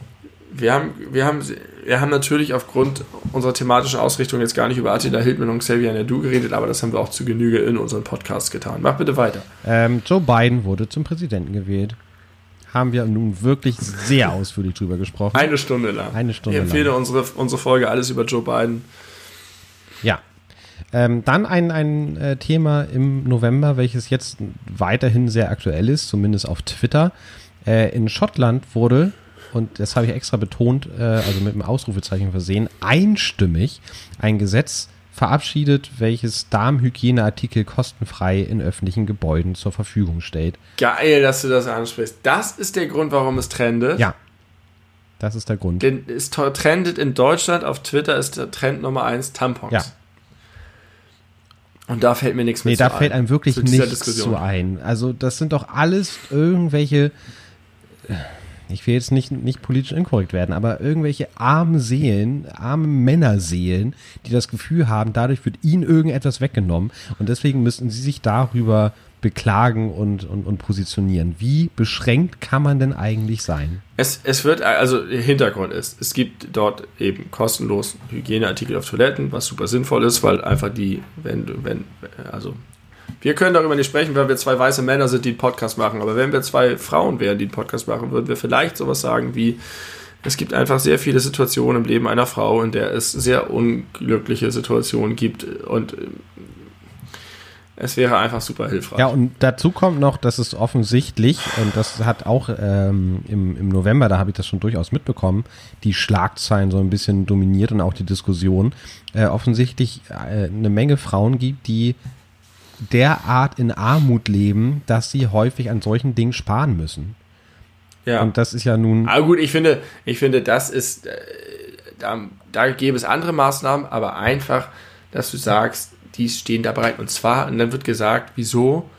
wir haben, wir haben, wir haben natürlich aufgrund unserer thematischen Ausrichtung jetzt gar nicht über Attila Hildmann und Xavier Nadu geredet, aber das haben wir auch zu Genüge in unserem Podcast getan. Mach bitte weiter. Ähm, Joe Biden wurde zum Präsidenten gewählt. Haben wir nun wirklich sehr ausführlich drüber gesprochen. Eine Stunde lang. Eine Stunde ich empfehle lang. Unsere, unsere Folge alles über Joe Biden. Ja. Ähm, dann ein, ein äh, Thema im November, welches jetzt weiterhin sehr aktuell ist, zumindest auf Twitter. Äh, in Schottland wurde und das habe ich extra betont, äh, also mit einem Ausrufezeichen versehen, einstimmig ein Gesetz verabschiedet, welches Darmhygieneartikel kostenfrei in öffentlichen Gebäuden zur Verfügung stellt. Geil, dass du das ansprichst. Das ist der Grund, warum es trendet. Ja. Das ist der Grund. Denn es trendet in Deutschland, auf Twitter ist der Trend Nummer eins Tampons. Ja. Und da fällt mir nichts mehr nee, zu ein. Nee, da fällt einem wirklich nichts zu ein. Also das sind doch alles irgendwelche ich will jetzt nicht, nicht politisch inkorrekt werden, aber irgendwelche armen Seelen, arme Männerseelen, die das Gefühl haben, dadurch wird ihnen irgendetwas weggenommen und deswegen müssten sie sich darüber beklagen und, und, und positionieren. Wie beschränkt kann man denn eigentlich sein? Es, es wird, also Hintergrund ist, es gibt dort eben kostenlos Hygieneartikel auf Toiletten, was super sinnvoll ist, weil einfach die, wenn, wenn, also wir können darüber nicht sprechen, weil wir zwei weiße Männer sind, die einen Podcast machen. Aber wenn wir zwei Frauen wären, die einen Podcast machen, würden wir vielleicht sowas sagen wie, es gibt einfach sehr viele Situationen im Leben einer Frau, in der es sehr unglückliche Situationen gibt und äh, es wäre einfach super hilfreich. Ja, und dazu kommt noch, dass es offensichtlich, und das hat auch ähm, im, im November, da habe ich das schon durchaus mitbekommen, die Schlagzeilen so ein bisschen dominiert und auch die Diskussion, äh, offensichtlich äh, eine Menge Frauen gibt, die derart in Armut leben, dass sie häufig an solchen Dingen sparen müssen. Ja. Und das ist ja nun. Aber gut, ich finde, ich finde, das ist, äh, da, da gäbe es andere Maßnahmen, aber einfach, dass du sagst, die stehen da bereit. Und zwar, und dann wird gesagt, wieso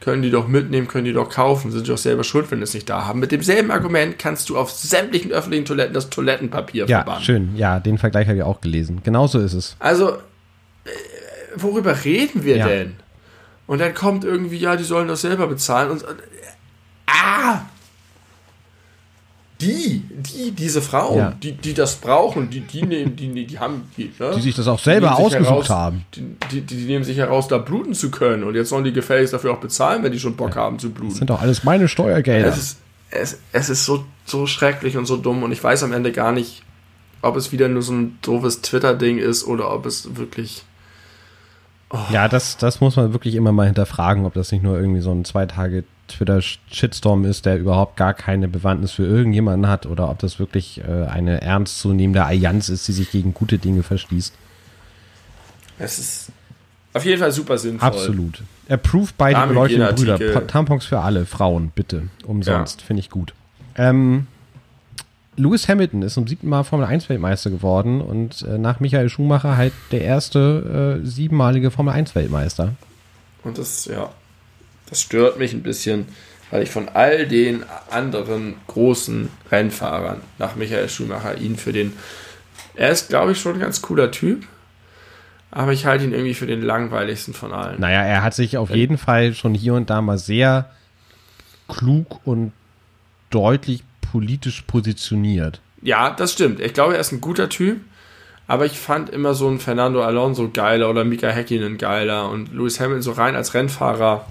können die doch mitnehmen, können die doch kaufen, sind doch selber schuld, wenn sie es nicht da haben. Mit demselben Argument kannst du auf sämtlichen öffentlichen Toiletten das Toilettenpapier ja, verbannen. schön. Ja, den Vergleich habe ich auch gelesen. Genauso ist es. Also, äh, worüber reden wir Ja. denn? Und dann kommt irgendwie, ja, die sollen das selber bezahlen und, und ah! Die, die, diese Frauen, Ja. die, die das brauchen, die, die nehmen, die, die, die haben, die, ne? Die sich das auch selber ausgesucht heraus, haben. Die, die, nehmen sich heraus, da bluten zu können. Und jetzt sollen die gefälligst dafür auch bezahlen, wenn die schon Bock haben zu bluten. Das sind doch alles meine Steuergelder. Es ist, es, es ist so, so schrecklich und so dumm und ich weiß am Ende gar nicht, ob es wieder nur so ein doofes Twitter-Ding ist oder ob es wirklich. Ja, das, das muss man wirklich immer mal hinterfragen, ob das nicht nur irgendwie so ein zwei Tage Twitter-Shitstorm ist, der überhaupt gar keine Bewandtnis für irgendjemanden hat oder ob das wirklich äh, eine ernstzunehmende Allianz ist, die sich gegen gute Dinge verschließt. Es ist auf jeden Fall super sinnvoll. Absolut. Approved by die beleuchteten Brüder. Tampons für alle Frauen, bitte. Umsonst. Finde ich gut. Ähm, Lewis Hamilton ist zum siebten Mal Formel 1 Weltmeister geworden und äh, nach Michael Schumacher halt der erste äh, siebenmalige Formel 1 Weltmeister. Und das, ja, das stört mich ein bisschen, weil ich von all den anderen großen Rennfahrern nach Michael Schumacher ihn für den. Er ist, glaube ich, schon ein ganz cooler Typ. Aber ich halte ihn irgendwie für den langweiligsten von allen. Naja, er hat sich auf jeden Fall schon hier und da mal sehr klug und deutlich politisch positioniert. Ja, das stimmt. Ich glaube, er ist ein guter Typ. Aber ich fand immer so einen Fernando Alonso geiler oder Mika Häkkinen geiler und Lewis Hamilton so rein als Rennfahrer.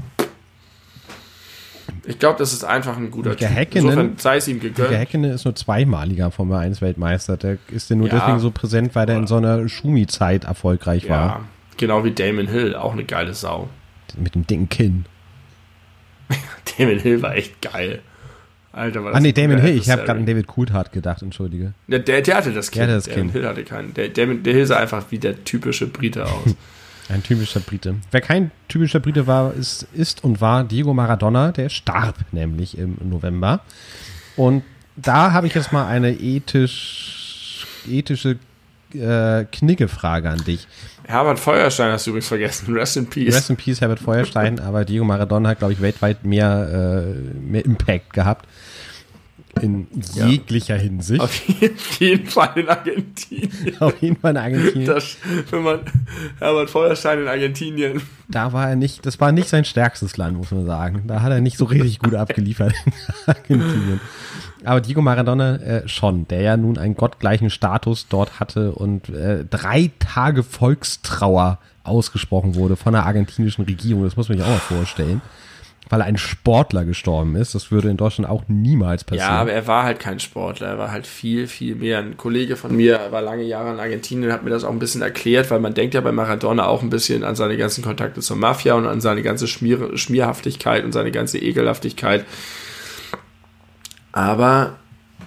Ich glaube, das ist einfach ein guter Mika Typ. Häkkinen- Insofern sei es ihm gegönnt. Der Häkkinen ist nur zweimaliger Formel 1 Weltmeister. Der ist ja nur Ja. deswegen so präsent, weil der in so einer Schumi-Zeit erfolgreich war. Ja, genau wie Damon Hill, auch eine geile Sau. Mit dem dicken Kinn. Damon Hill war echt geil. Alter, war das Ah, nee, Damon Hill. Ich habe gerade an David Coulthard gedacht, entschuldige. Der, der, der hatte das Kind. hatte das Damon Kind. Hill hatte keinen. Der, Damon, der Hill sah einfach wie der typische Brite aus. Ein typischer Brite. Wer kein typischer Brite war, ist, ist und war Diego Maradona. Der starb nämlich im November. Und da habe ich jetzt mal eine ethisch, ethische äh, Knickefrage an dich. Herbert Feuerstein hast du übrigens vergessen. Rest in Peace. Rest in Peace, Herbert Feuerstein, aber Diego Maradona hat, glaube ich, weltweit mehr, äh, mehr Impact gehabt. In Ja. jeglicher Hinsicht. Auf jeden Fall in Argentinien. Auf jeden Fall in Argentinien. Das, wenn man Herbert Feuerstein in Argentinien. Da war er nicht, das war nicht sein stärkstes Land, muss man sagen. Da hat er nicht so richtig gut abgeliefert in Argentinien. Aber Diego Maradona äh, schon, der ja nun einen gottgleichen Status dort hatte und äh, drei Tage Volkstrauer ausgesprochen wurde von der argentinischen Regierung. Das muss man sich auch mal vorstellen. Weil ein Sportler gestorben ist. Das würde in Deutschland auch niemals passieren. Ja, aber er war halt kein Sportler. Er war halt viel, viel mehr. Ein Kollege von mir war lange Jahre in Argentinien, hat mir das auch ein bisschen erklärt, weil man denkt ja bei Maradona auch ein bisschen an seine ganzen Kontakte zur Mafia und an seine ganze Schmier Schmierhaftigkeit und seine ganze Ekelhaftigkeit. Aber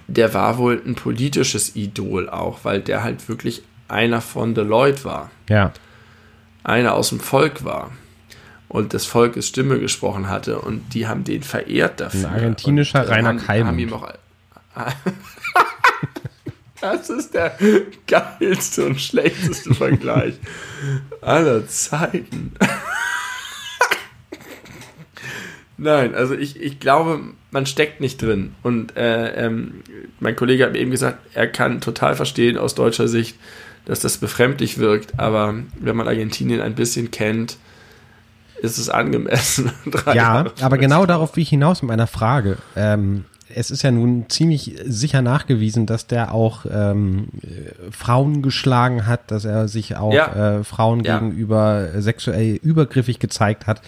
der war wohl ein politisches Idol auch, weil der halt wirklich einer von Deloitte war. ja. einer aus dem Volk war und des Volkes Stimme gesprochen hatte und die haben den verehrt dafür. Ein argentinischer und, Rainer haben, Kallmund. haben ihm auch Das ist der geilste und schlechteste Vergleich aller Zeiten. Nein, also ich, ich glaube, man steckt nicht drin. Und äh, ähm, mein Kollege hat mir eben gesagt, er kann total verstehen aus deutscher Sicht, dass das befremdlich wirkt. Aber wenn man Argentinien ein bisschen kennt, ist es angemessen. Drei Ja, aber genau darauf will ich hinaus mit meiner Frage. Ähm, es ist ja nun ziemlich sicher nachgewiesen, dass der auch ähm, äh, Frauen geschlagen hat, dass er sich auch Ja. äh, Frauen Ja. gegenüber äh, sexuell übergriffig gezeigt hat.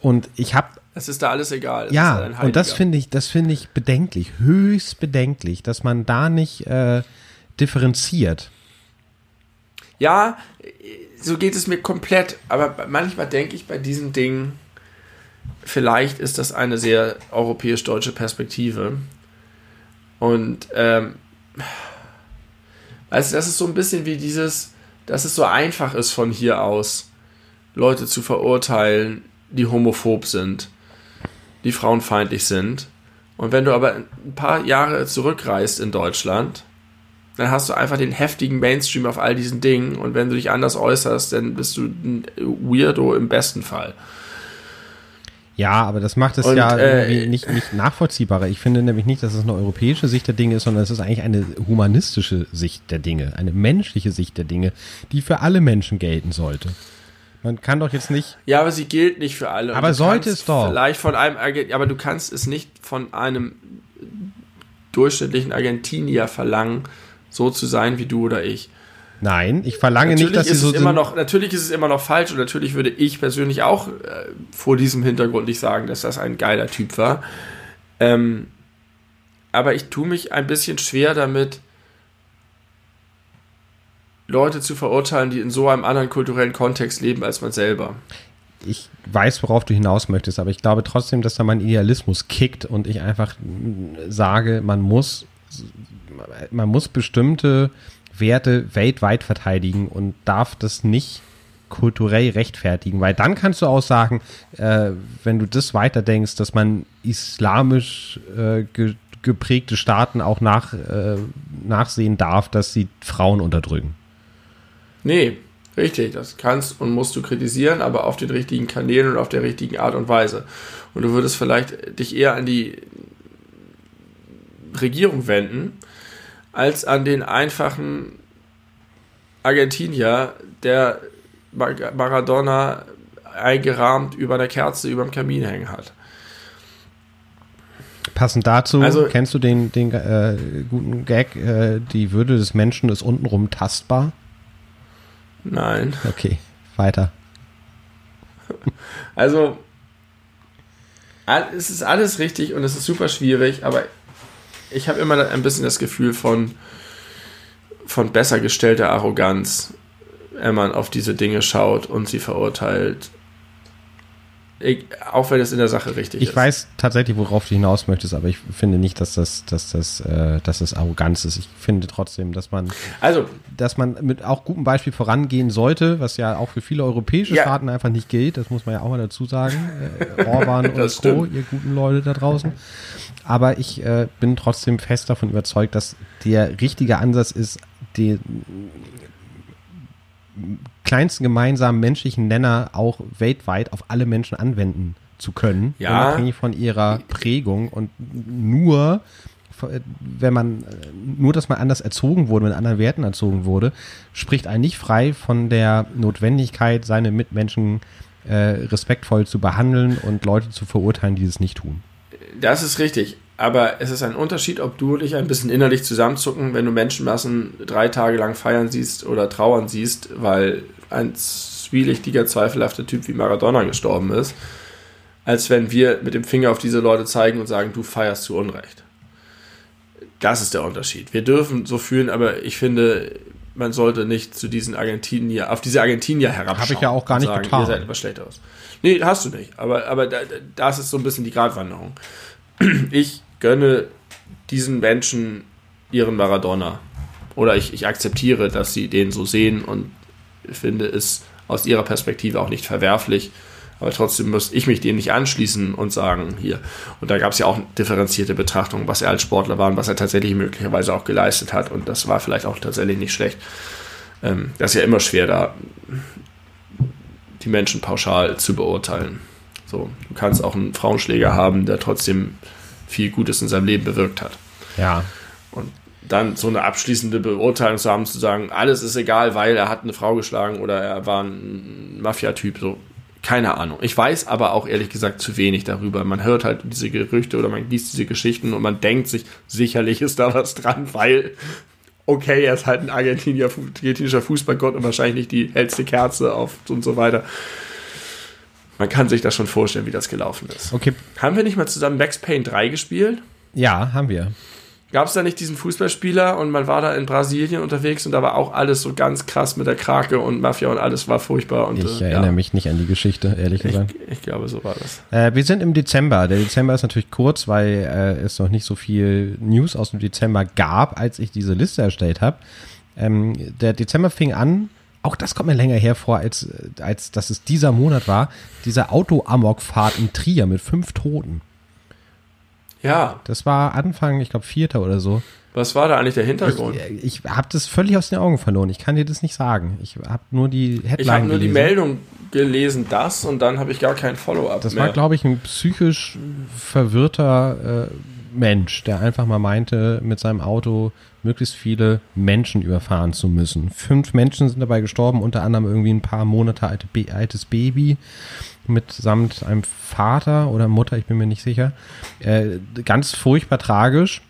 Und ich habe Es ist da alles egal. Es ja, und das finde ich, das finde ich bedenklich, höchst bedenklich, dass man da nicht äh, differenziert. Ja, so geht es mir komplett. Aber manchmal denke ich bei diesen Dingen, vielleicht ist das eine sehr europäisch-deutsche Perspektive. Und ähm, du, das ist so ein bisschen wie dieses, dass es so einfach ist von hier aus Leute zu verurteilen, die homophob sind, die frauenfeindlich sind. Und wenn du aber ein paar Jahre zurückreist in Deutschland, dann hast du einfach den heftigen Mainstream auf all diesen Dingen. Und wenn du dich anders äußerst, dann bist du ein Weirdo im besten Fall. Ja, aber das macht es und, ja äh, nicht, nicht nachvollziehbarer. Ich finde nämlich nicht, dass es eine europäische Sicht der Dinge ist, sondern es ist eigentlich eine humanistische Sicht der Dinge, eine menschliche Sicht der Dinge, die für alle Menschen gelten sollte. Man kann doch jetzt nicht. Ja, aber sie gilt nicht für alle. Aber sollte es doch. Vielleicht von einem, aber du kannst es nicht von einem durchschnittlichen Argentinier verlangen, so zu sein wie du oder ich. Nein, ich verlange natürlich nicht, dass sie so sind. Immer noch, natürlich ist es immer noch falsch und natürlich würde ich persönlich auch äh, vor diesem Hintergrund nicht sagen, dass das ein geiler Typ war. Ähm, aber ich tue mich ein bisschen schwer damit, Leute zu verurteilen, die in so einem anderen kulturellen Kontext leben als man selber. Ich weiß, worauf du hinaus möchtest, aber ich glaube trotzdem, dass da mein Idealismus kickt und ich einfach sage, man muss, man muss bestimmte Werte weltweit verteidigen und darf das nicht kulturell rechtfertigen, weil dann kannst du auch sagen, äh, wenn du das weiterdenkst, dass man islamisch äh, ge geprägte Staaten auch nach, äh, nachsehen darf, dass sie Frauen unterdrücken. Nee, richtig, das kannst und musst du kritisieren, aber auf den richtigen Kanälen und auf der richtigen Art und Weise. Und du würdest vielleicht dich eher an die Regierung wenden, als an den einfachen Argentinier, der Maradona eingerahmt über einer Kerze über dem Kamin hängen hat. Passend dazu, also, kennst du den, den äh, guten Gag, äh, die Würde des Menschen ist untenrum tastbar? Nein. Okay, weiter. Also, es ist alles richtig und es ist super schwierig, aber ich habe immer ein bisschen das Gefühl von, von besser gestellter Arroganz, wenn man auf diese Dinge schaut und sie verurteilt ich, auch wenn es in der Sache richtig ich ist. Ich weiß tatsächlich, worauf du hinaus möchtest, aber ich finde nicht, dass das, dass das, äh, dass das Arroganz ist. Ich finde trotzdem, dass man, also, dass man mit auch gutem Beispiel vorangehen sollte, was ja auch für viele europäische ja. Staaten einfach nicht gilt. Das muss man ja auch mal dazu sagen. Äh, Orban und Co., ihr guten Leute da draußen. Aber ich äh, bin trotzdem fest davon überzeugt, dass der richtige Ansatz ist, die kleinsten gemeinsamen menschlichen Nenner auch weltweit auf alle Menschen anwenden zu können, ja. unabhängig von ihrer Prägung und nur wenn man nur, dass man anders erzogen wurde, mit anderen Werten erzogen wurde, spricht einen nicht frei von der Notwendigkeit, seine Mitmenschen äh, respektvoll zu behandeln und Leute zu verurteilen, die es nicht tun. Das ist richtig. Aber es ist ein Unterschied, ob du dich ein bisschen innerlich zusammenzucken, wenn du Menschenmassen drei Tage lang feiern siehst oder trauern siehst, weil ein zwielichtiger, zweifelhafter Typ wie Maradona gestorben ist, als wenn wir mit dem Finger auf diese Leute zeigen und sagen, du feierst zu Unrecht. Das ist der Unterschied. Wir dürfen so fühlen, aber ich finde, man sollte nicht zu diesen Argentinier, auf diese Argentinier herabschauen. Habe ich ja auch gar nicht sagen, getan. Ihr seid etwas schlechter aus. Nee, hast du nicht. Aber, aber das ist so ein bisschen die Gratwanderung. Ich gönne diesen Menschen ihren Maradona. Oder ich, ich akzeptiere, dass sie den so sehen und finde es aus ihrer Perspektive auch nicht verwerflich. Aber trotzdem muss ich mich dem nicht anschließen und sagen, hier. Und da gab es ja auch differenzierte Betrachtungen, was er als Sportler war und was er tatsächlich möglicherweise auch geleistet hat. Und das war vielleicht auch tatsächlich nicht schlecht. Ähm, das ist ja immer schwer, da die Menschen pauschal zu beurteilen. So, du kannst auch einen Frauenschläger haben, der trotzdem viel Gutes in seinem Leben bewirkt hat. Ja. Und dann so eine abschließende Beurteilung zu haben, zu sagen, alles ist egal, weil er hat eine Frau geschlagen oder er war ein Mafia-Typ, so. Keine Ahnung. Ich weiß aber auch ehrlich gesagt zu wenig darüber. Man hört halt diese Gerüchte oder man liest diese Geschichten und man denkt sich, sicherlich ist da was dran, weil, okay, er ist halt ein argentinischer Fußballgott und wahrscheinlich nicht die hellste Kerze auf und so weiter man kann sich das schon vorstellen, wie das gelaufen ist. Okay. Haben wir nicht mal zusammen Max Payne 3 gespielt? Ja, haben wir. Gab es da nicht diesen Fußballspieler und man war da in Brasilien unterwegs und da war auch alles so ganz krass mit der Krake und Mafia und alles war furchtbar. Und, ich äh, erinnere ja. mich nicht an die Geschichte, ehrlich gesagt. Ich, ich glaube, so war das. Äh, wir sind im Dezember. Der Dezember ist natürlich kurz, weil äh, es noch nicht so viel News aus dem Dezember gab, als ich diese Liste erstellt habe. Ähm, der Dezember fing an auch das kommt mir länger hervor, als, als dass es dieser Monat war, dieser Auto-Amok-Fahrt in Trier mit fünf Toten. Ja. Das war Anfang, ich glaube, Vierter oder so. Was war da eigentlich der Hintergrund? Ich, ich habe das völlig aus den Augen verloren. Ich kann dir das nicht sagen. Ich habe nur die Headline Ich habe nur gelesen. die Meldung gelesen, das und dann habe ich gar kein Follow-up Das mehr. war, glaube ich, ein psychisch verwirrter äh, Mensch, der einfach mal meinte, mit seinem Auto möglichst viele Menschen überfahren zu müssen. Fünf Menschen sind dabei gestorben, unter anderem irgendwie ein paar Monate alte, altes Baby mitsamt einem Vater oder Mutter, ich bin mir nicht sicher. Äh, ganz furchtbar tragisch.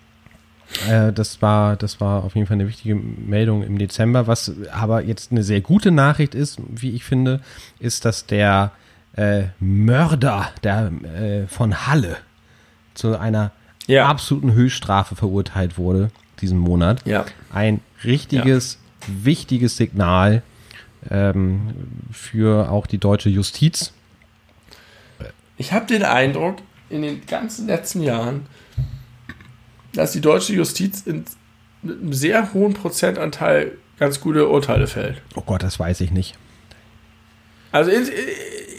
Äh, das war, das war auf jeden Fall eine wichtige Meldung im Dezember. Was aber jetzt eine sehr gute Nachricht ist, wie ich finde, ist, dass der äh, Mörder der, äh, von Halle zu einer Ja. absoluten Höchststrafe verurteilt wurde diesen Monat. Ja. Ein richtiges, wichtiges Signal ähm, für auch die deutsche Justiz. Ich habe den Eindruck, in den ganzen letzten Jahren, dass die deutsche Justiz in mit einem sehr hohen Prozentanteil ganz gute Urteile fällt. Oh Gott, das weiß ich nicht. Also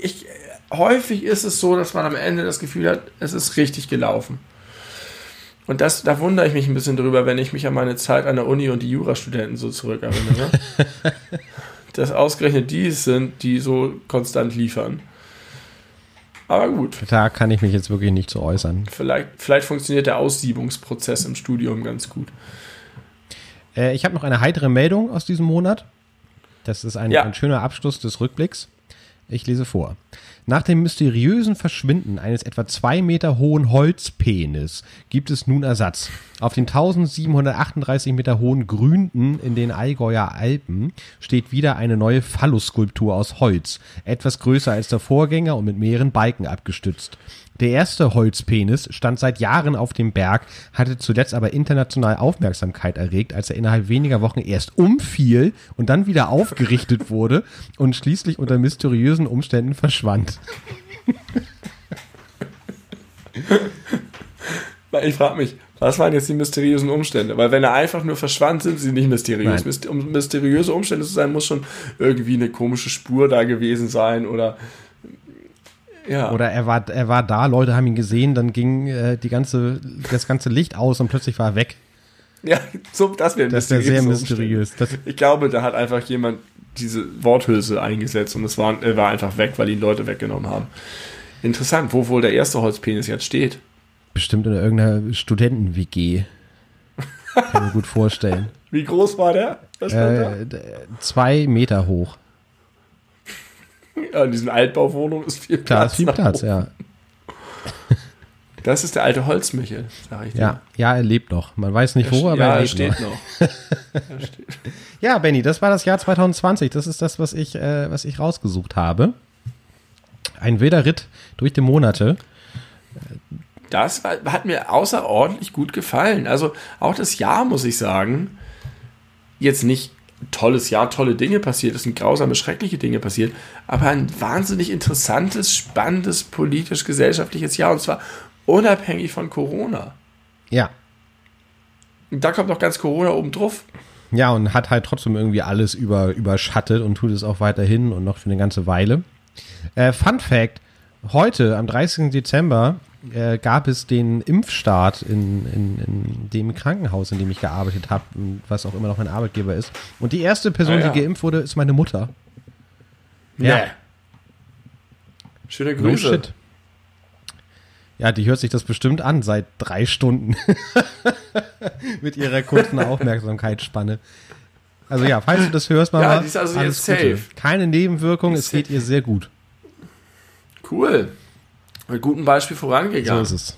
ich, häufig ist es so, dass man am Ende das Gefühl hat, es ist richtig gelaufen. Und das, da wundere ich mich ein bisschen drüber, wenn ich mich an meine Zeit an der Uni und die Jurastudenten so zurückerinnere. dass ausgerechnet die es sind, die so konstant liefern. Aber gut, Da kann ich mich jetzt wirklich nicht zu äußern. vielleicht, vielleicht funktioniert der Aussiebungsprozess im Studium ganz gut. Äh, ich habe noch eine heitere Meldung aus diesem Monat. Das ist ein, Ja. ein schöner Abschluss des Rückblicks. Ich lese vor. Nach dem mysteriösen Verschwinden eines etwa zwei Meter hohen Holzpenis gibt es nun Ersatz. Auf den 1738 Meter hohen Gründen in den Allgäuer Alpen steht wieder eine neue Phallus-Skulptur aus Holz, etwas größer als der Vorgänger und mit mehreren Balken abgestützt. Der erste Holzpenis stand seit Jahren auf dem Berg, hatte zuletzt aber international Aufmerksamkeit erregt, als er innerhalb weniger Wochen erst umfiel und dann wieder aufgerichtet wurde und schließlich unter mysteriösen Umständen verschwand. Weil Ich frage mich, was waren jetzt die mysteriösen Umstände? Weil wenn er einfach nur verschwand, sind sie nicht mysteriös. Nein. Um mysteriöse Umstände zu sein, muss schon irgendwie eine komische Spur da gewesen sein oder ja. Oder er war, er war da, Leute haben ihn gesehen, dann ging äh, die ganze, das ganze Licht aus und plötzlich war er weg. ja, so, das wäre Das wäre sehr mysteriös. Ich glaube, da hat einfach jemand diese Worthülse eingesetzt und es war, er war einfach weg, weil ihn Leute weggenommen haben. Interessant, wo wohl der erste Holzpenis jetzt steht. bestimmt in irgendeiner Studenten-WG. Kann mir gut vorstellen. Wie groß war der? Äh, zwei Meter hoch. Ja, in diesen Altbauwohnungen ist viel Platz. Klar, ist viel Platz, oben. ja. Das ist der alte Holzmichel, sag ich dir. Ja, ja, er lebt noch. Man weiß nicht wo, aber ja, er er lebt steht noch. noch. Er steht. Ja, Benny, das war das Jahr 2020. Das ist das, was ich, äh, was ich rausgesucht habe. Ein wilder Ritt durch die Monate. Das war, hat mir außerordentlich gut gefallen. Also auch das Jahr, muss ich sagen, jetzt nicht tolles Jahr, tolle Dinge passiert, es sind grausame, schreckliche Dinge passiert, aber ein wahnsinnig interessantes, spannendes, politisch-gesellschaftliches Jahr und zwar unabhängig von Corona. Ja. Und da kommt noch ganz Corona oben drauf. Ja, und hat halt trotzdem irgendwie alles über, überschattet und tut es auch weiterhin und noch für eine ganze Weile. Äh, Fun Fact: Heute, am 30. Dezember, äh, gab es den Impfstart in, in, in dem Krankenhaus, in dem ich gearbeitet habe, was auch immer noch mein Arbeitgeber ist. Und die erste Person, Ah, ja. die geimpft wurde, ist meine Mutter. Ja. Nee. Schöne No Grüße. shit. Ja, die hört sich das bestimmt an seit drei Stunden. Mit ihrer kurzen Aufmerksamkeitsspanne. Also ja, falls du das hörst, Mama, Ja, die ist also alles jetzt Gute. safe. Keine Nebenwirkung, es geht ihr sehr gut. Cool. Mit gutem Beispiel So vorangegangen. ist es.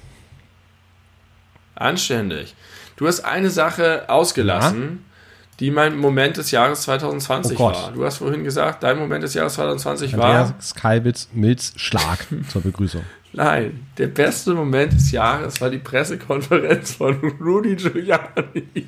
Anständig. Du hast eine Sache ausgelassen, die mein Moment des Jahres 2020 Oh war. Du hast vorhin gesagt, dein Moment des Jahres 2020 war Andreas Kalbitz Milz Schlag zur Begrüßung. Nein, der beste Moment des Jahres war die Pressekonferenz von Rudy Giuliani.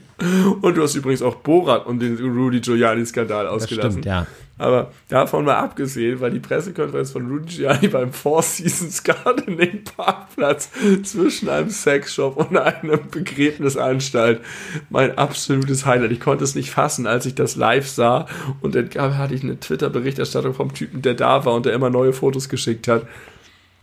Und du hast übrigens auch Borat und den Rudy Giuliani-Skandal ausgelassen. Das stimmt, ja. Aber davon mal abgesehen, war die Pressekonferenz von Rudy Giuliani beim Four Seasons Gardening Parkplatz zwischen einem Sexshop und einem Begräbnisanstalt mein absolutes Highlight. Ich konnte es nicht fassen, als ich das live sah und dann hatte ich eine Twitter-Berichterstattung vom Typen, der da war und der immer neue Fotos geschickt hat.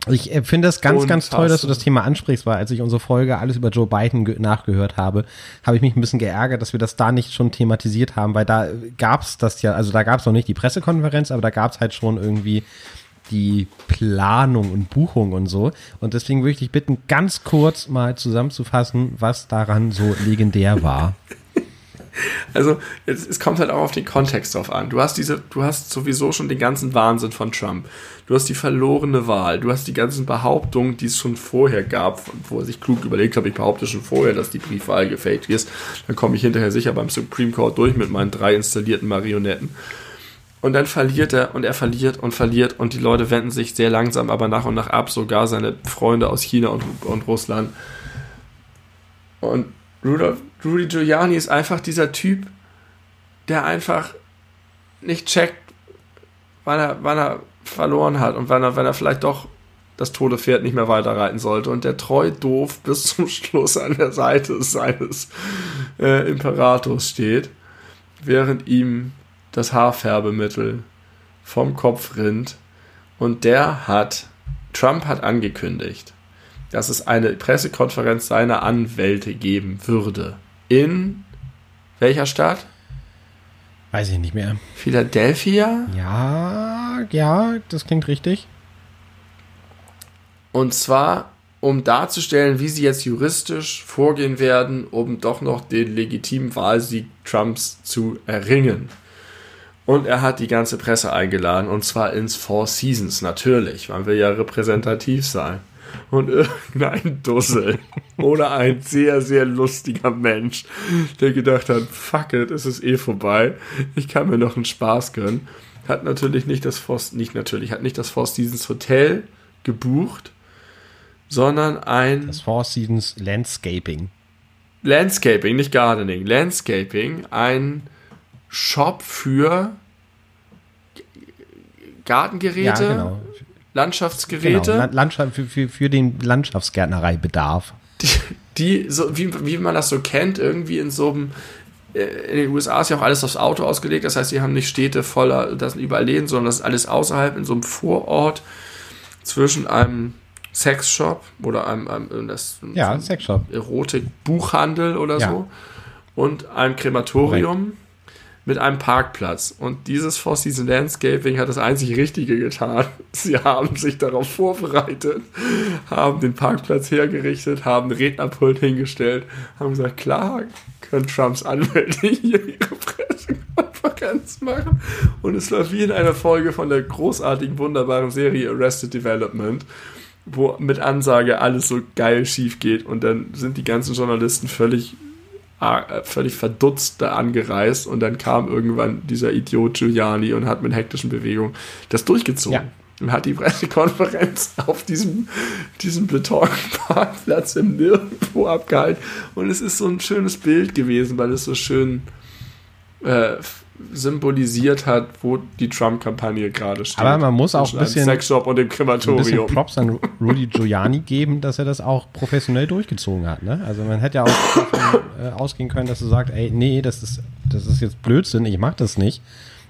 Ich äh, finde es ganz, ganz toll, dass du das Thema ansprichst, weil als ich unsere Folge alles über Joe Biden nachgehört habe, habe ich mich ein bisschen geärgert, dass wir das da nicht schon thematisiert haben, weil da gab es das ja, also da gab es noch nicht die Pressekonferenz, aber da gab es halt schon irgendwie die Planung und Buchung und so. Und deswegen würde ich dich bitten, ganz kurz mal zusammenzufassen, was daran so legendär war. Also, es, es, kommt halt auch auf den Kontext drauf an. Du hast diese, du hast sowieso schon den ganzen Wahnsinn von Trump. Du hast die verlorene Wahl. Du hast die ganzen Behauptungen, die es schon vorher gab, wo er sich klug überlegt hat, ich behaupte schon vorher, dass die Briefwahl gefaked ist. Dann komme ich hinterher sicher beim Supreme Court durch mit meinen drei installierten Marionetten. Und dann verliert er und er verliert und verliert und die Leute wenden sich sehr langsam, aber nach und nach ab, sogar seine Freunde aus China und, und Russland. Und Rudolf, Rudy Giuliani ist einfach dieser Typ, der einfach nicht checkt, wann er, wann er verloren hat und wann er, wenn er vielleicht doch das tote Pferd nicht mehr weiterreiten sollte und der treu doof bis zum Schluss an der Seite seines äh, Imperators steht, während ihm das Haarfärbemittel vom Kopf rinnt und der hat, Trump hat angekündigt, dass es eine Pressekonferenz seiner Anwälte geben würde. In welcher Stadt? Weiß ich nicht mehr. Philadelphia? Ja, ja, das klingt richtig. Und zwar, um darzustellen, wie sie jetzt juristisch vorgehen werden, um doch noch den legitimen Wahlsieg Trumps zu erringen. Und er hat die ganze Presse eingeladen, und zwar ins Four Seasons, natürlich. Man will ja repräsentativ sein und irgendein Dussel oder ein sehr, sehr lustiger Mensch, der gedacht hat, fuck it, es ist eh vorbei, ich kann mir noch einen Spaß gönnen, hat natürlich nicht das Forst, nicht natürlich, hat nicht das Four Seasons Hotel gebucht, sondern ein... Das Four Seasons Landscaping. Landscaping, nicht Gardening, Landscaping, ein Shop für Gartengeräte, ja, genau. Landschaftsgeräte. Genau, Landschaft, für, für, für den Landschaftsgärtnereibedarf. Die, die so, wie, wie man das so kennt, irgendwie in so einem äh, in den USA ist ja auch alles aufs Auto ausgelegt, das heißt, sie haben nicht Städte voller, das sind überall Läden, sondern das ist alles außerhalb in so einem Vorort zwischen einem Sexshop oder einem, einem das, ja, Sexshop. Erotik-Buchhandel oder ja. so und einem Krematorium. Korrekt mit einem Parkplatz. Und dieses Four Season Landscaping hat das einzig Richtige getan. Sie haben sich darauf vorbereitet, haben den Parkplatz hergerichtet, haben einen Rednerpult hingestellt, haben gesagt, klar, können Trumps Anwälte hier ihre Pressekonferenz machen. Und es läuft wie in einer Folge von der großartigen, wunderbaren Serie Arrested Development wo mit Ansage alles so geil schief geht und dann sind die ganzen Journalisten völlig völlig verdutzt da angereist und dann kam irgendwann dieser Idiot Giuliani und hat mit hektischen Bewegungen das durchgezogen. Ja. Und hat die Pressekonferenz auf diesem, diesem Betonparkplatz im Nirgendwo abgehalten. Und es ist so ein schönes Bild gewesen, weil es so schön äh, symbolisiert hat, wo die Trump-Kampagne gerade steht. Aber man muss auch ein bisschen, Sexshop und dem Krematorium. ein bisschen Props an Rudy Giuliani geben, dass er das auch professionell durchgezogen hat. Ne? Also man hätte ja auch davon äh, ausgehen können, dass er sagt, ey, nee, das ist, das ist jetzt Blödsinn, ich mach das nicht.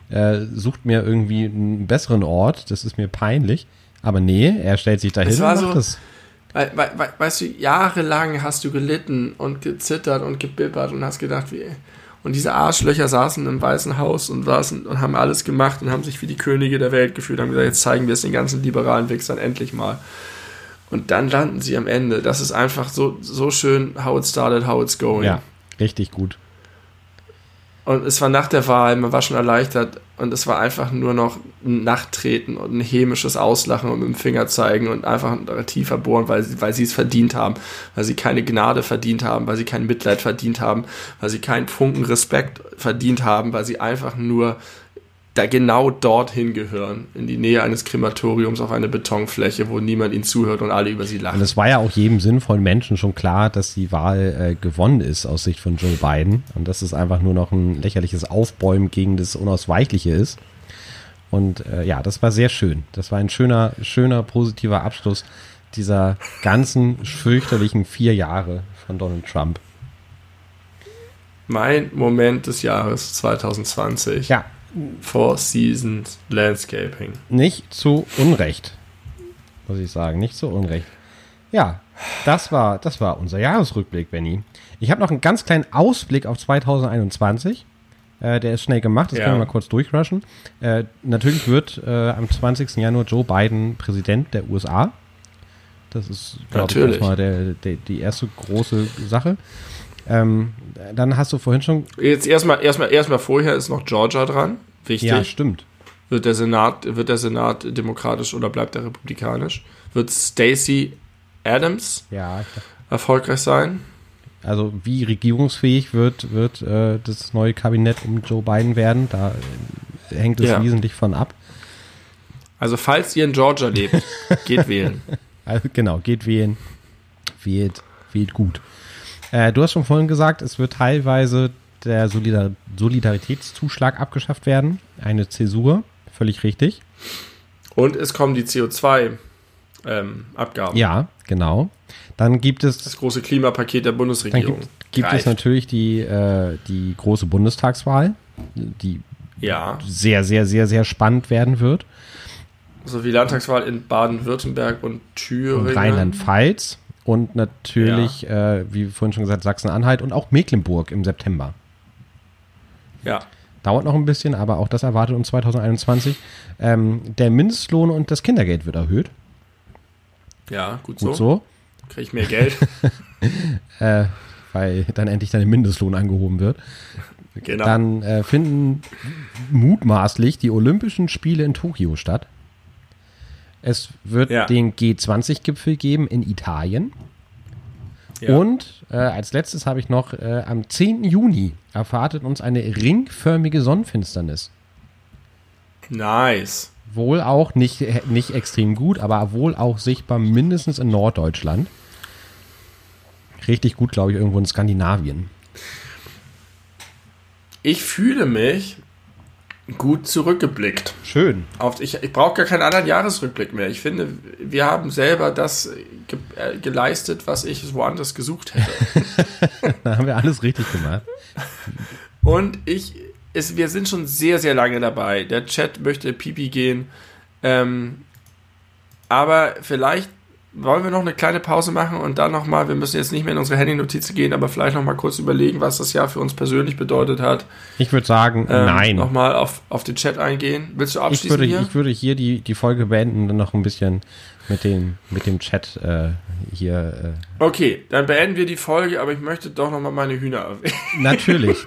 Äh, sucht mir irgendwie einen besseren Ort, das ist mir peinlich. Aber nee, er stellt sich dahin und macht so, das. We, we, weißt du, jahrelang hast du gelitten und gezittert und gebibbert und hast gedacht, wie und diese Arschlöcher saßen im Weißen Haus und saßen und haben alles gemacht und haben sich wie die Könige der Welt gefühlt, haben gesagt, jetzt zeigen wir es den ganzen liberalen Wichsern endlich mal. Und dann landen sie am Ende. Das ist einfach so, so schön, how it started, how it's going. Ja, richtig gut. Und es war nach der Wahl, man war schon erleichtert und es war einfach nur noch ein Nachtreten und ein hämisches Auslachen und mit dem Finger zeigen und einfach tiefer bohren, weil sie, weil sie es verdient haben, weil sie keine Gnade verdient haben, weil sie kein Mitleid verdient haben, weil sie keinen Funken Respekt verdient haben, weil sie einfach nur da genau dorthin gehören, in die Nähe eines Krematoriums auf eine Betonfläche, wo niemand ihnen zuhört und alle über sie lachen. Und es war ja auch jedem sinnvollen Menschen schon klar, dass die Wahl äh, gewonnen ist aus Sicht von Joe Biden und dass es einfach nur noch ein lächerliches Aufbäumen gegen das Unausweichliche ist. Und äh, ja, das war sehr schön. Das war ein schöner, schöner, positiver Abschluss dieser ganzen fürchterlichen vier Jahre von Donald Trump. Mein Moment des Jahres 2020. Ja, Four Seasons Landscaping. Nicht zu Unrecht, muss ich sagen, nicht zu Unrecht. Ja, das war, das war unser Jahresrückblick, Benny. Ich habe noch einen ganz kleinen Ausblick auf 2021. Äh, der ist schnell gemacht, das Ja. können wir mal kurz durchrushen. Äh, natürlich wird äh, am 20. Januar Joe Biden Präsident der USA. Das ist, glaube ich, erstmal der, der, die erste große Sache. Ähm, dann hast du vorhin schon. Jetzt erstmal, erstmal, erstmal vorher ist noch Georgia dran. Wichtig. Ja, stimmt. Wird der Senat, wird der Senat demokratisch oder bleibt er republikanisch? Wird Stacey Adams Ja, ich erfolgreich sein? Also wie regierungsfähig wird, wird äh, das neue Kabinett um Joe Biden werden, da äh, hängt es Ja. wesentlich von ab. Also falls ihr in Georgia lebt, geht wählen. Also genau, geht wählen, wählt, wählt gut. Äh, du hast schon vorhin gesagt, es wird teilweise der Solidar Solidaritätszuschlag abgeschafft werden. Eine Zäsur, völlig richtig. Und es kommen die CO2-Abgaben. Ja, genau. Dann gibt es Das große Klimapaket der Dann Bundesregierung. gibt, gibt es natürlich die, äh, die große Bundestagswahl, die Ja, sehr, sehr, sehr, sehr spannend werden wird. sowie Landtagswahl in Baden-Württemberg und Thüringen. Rheinland-Pfalz und natürlich, äh, wie vorhin schon gesagt, Sachsen-Anhalt und auch Mecklenburg im September. Ja, Dauert noch ein bisschen, aber auch das erwartet uns 2021. Ähm, der Mindestlohn und das Kindergeld wird erhöht. ja, gut, Gut so. so, Kriege ich mehr Geld. äh, weil dann endlich der Mindestlohn angehoben wird. genau. Dann äh, finden mutmaßlich die Olympischen Spiele in Tokio statt. Es wird Ja. den G20-Gipfel geben in Italien. ja. Und äh, als letztes habe ich noch, äh, am 10. Juni erwartet uns eine ringförmige Sonnenfinsternis. Nice. Wohl auch nicht, äh, nicht extrem gut, aber wohl auch sichtbar mindestens in Norddeutschland. Richtig gut, glaube ich, irgendwo in Skandinavien. Ich fühle mich gut zurückgeblickt. Schön. Auf, ich ich brauche gar keinen anderen Jahresrückblick mehr. Ich finde, wir haben selber das ge äh, geleistet, was ich woanders gesucht hätte. Da haben wir alles richtig gemacht. Und ich, es, wir sind schon sehr, sehr lange dabei. Der Chat möchte pipi gehen. Ähm, aber vielleicht wollen wir noch eine kleine Pause machen und dann nochmal, wir müssen jetzt nicht mehr in unsere Handy-Notizen gehen, aber vielleicht nochmal kurz überlegen, was das Jahr für uns persönlich bedeutet hat. Ich würde sagen, Ähm, nein. Nochmal auf, auf den Chat eingehen. Willst du Ich abschließen würde, hier? ich würde hier die, die Folge beenden und dann noch ein bisschen mit dem, mit dem Chat äh, hier. Okay, dann beenden wir die Folge, aber ich möchte doch nochmal meine Hühner erwähnen. Äh, natürlich,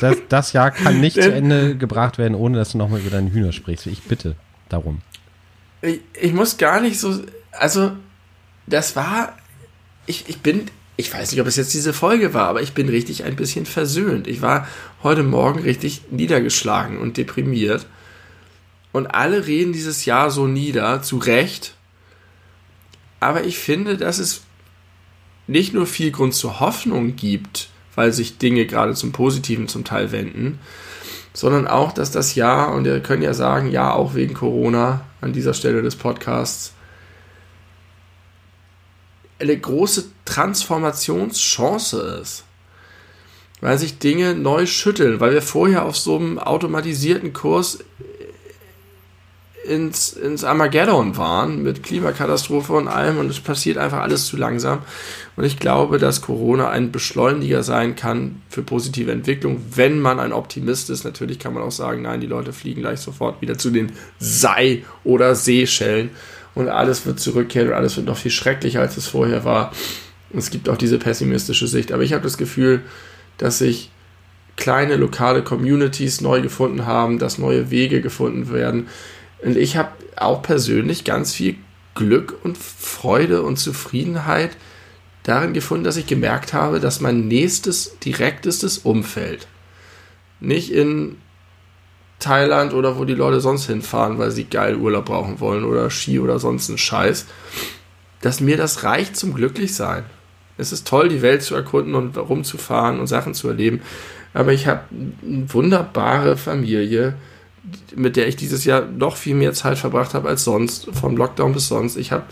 das, das Jahr kann nicht zu Ende gebracht werden, ohne dass du nochmal über deine Hühner sprichst. Ich bitte darum. Ich, ich muss gar nicht so. Also, das war. Ich, ich bin. Ich weiß nicht, ob es jetzt diese Folge war, aber ich bin richtig ein bisschen versöhnt. Ich war heute Morgen richtig niedergeschlagen und deprimiert. Und alle reden dieses Jahr so nieder, zu Recht. Aber ich finde, dass es nicht nur viel Grund zur Hoffnung gibt, weil sich Dinge gerade zum Positiven zum Teil wenden, sondern auch, dass das Jahr, und wir können ja sagen, ja, auch wegen Corona an dieser Stelle des Podcasts, eine große Transformationschance ist. Weil sich Dinge neu schütteln, weil wir vorher auf so einem automatisierten Kurs ins, ins Armageddon waren mit Klimakatastrophe und allem und es passiert einfach alles zu langsam. Und ich glaube, dass Corona ein Beschleuniger sein kann für positive Entwicklung, wenn man ein Optimist ist. Natürlich kann man auch sagen, nein, die Leute fliegen gleich sofort wieder zu den Sei- oder Seeschellen und alles wird zurückkehren und alles wird noch viel schrecklicher, als es vorher war. Es gibt auch diese pessimistische Sicht. Aber ich habe das Gefühl, dass sich kleine lokale Communities neu gefunden haben, dass neue Wege gefunden werden. Und ich habe auch persönlich ganz viel Glück und Freude und Zufriedenheit darin gefunden, dass ich gemerkt habe, dass mein nächstes direktestes Umfeld nicht in Thailand oder wo die Leute sonst hinfahren, weil sie geil Urlaub brauchen wollen oder Ski oder sonst einen Scheiß, dass mir das reicht zum Glücklichsein. Es ist toll, die Welt zu erkunden und rumzufahren und Sachen zu erleben. Aber ich habe eine wunderbare Familie, mit der ich dieses Jahr noch viel mehr Zeit verbracht habe als sonst, vom Lockdown bis sonst. Ich habe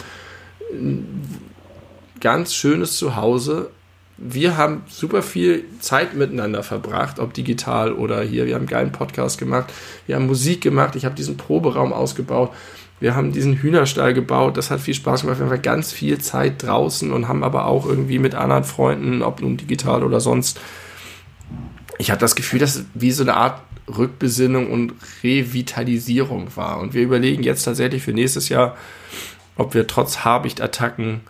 ein ganz schönes Zuhause. Wir haben super viel Zeit miteinander verbracht, ob digital oder hier. Wir haben einen geilen Podcast gemacht, wir haben Musik gemacht, ich habe diesen Proberaum ausgebaut, wir haben diesen Hühnerstall gebaut, das hat viel Spaß gemacht. Wir haben ganz viel Zeit draußen und haben aber auch irgendwie mit anderen Freunden, ob nun digital oder sonst, ich habe das Gefühl, dass es wie so eine Art Rückbesinnung und Revitalisierung war. Und wir überlegen jetzt tatsächlich für nächstes Jahr, ob wir trotz Habichtattacken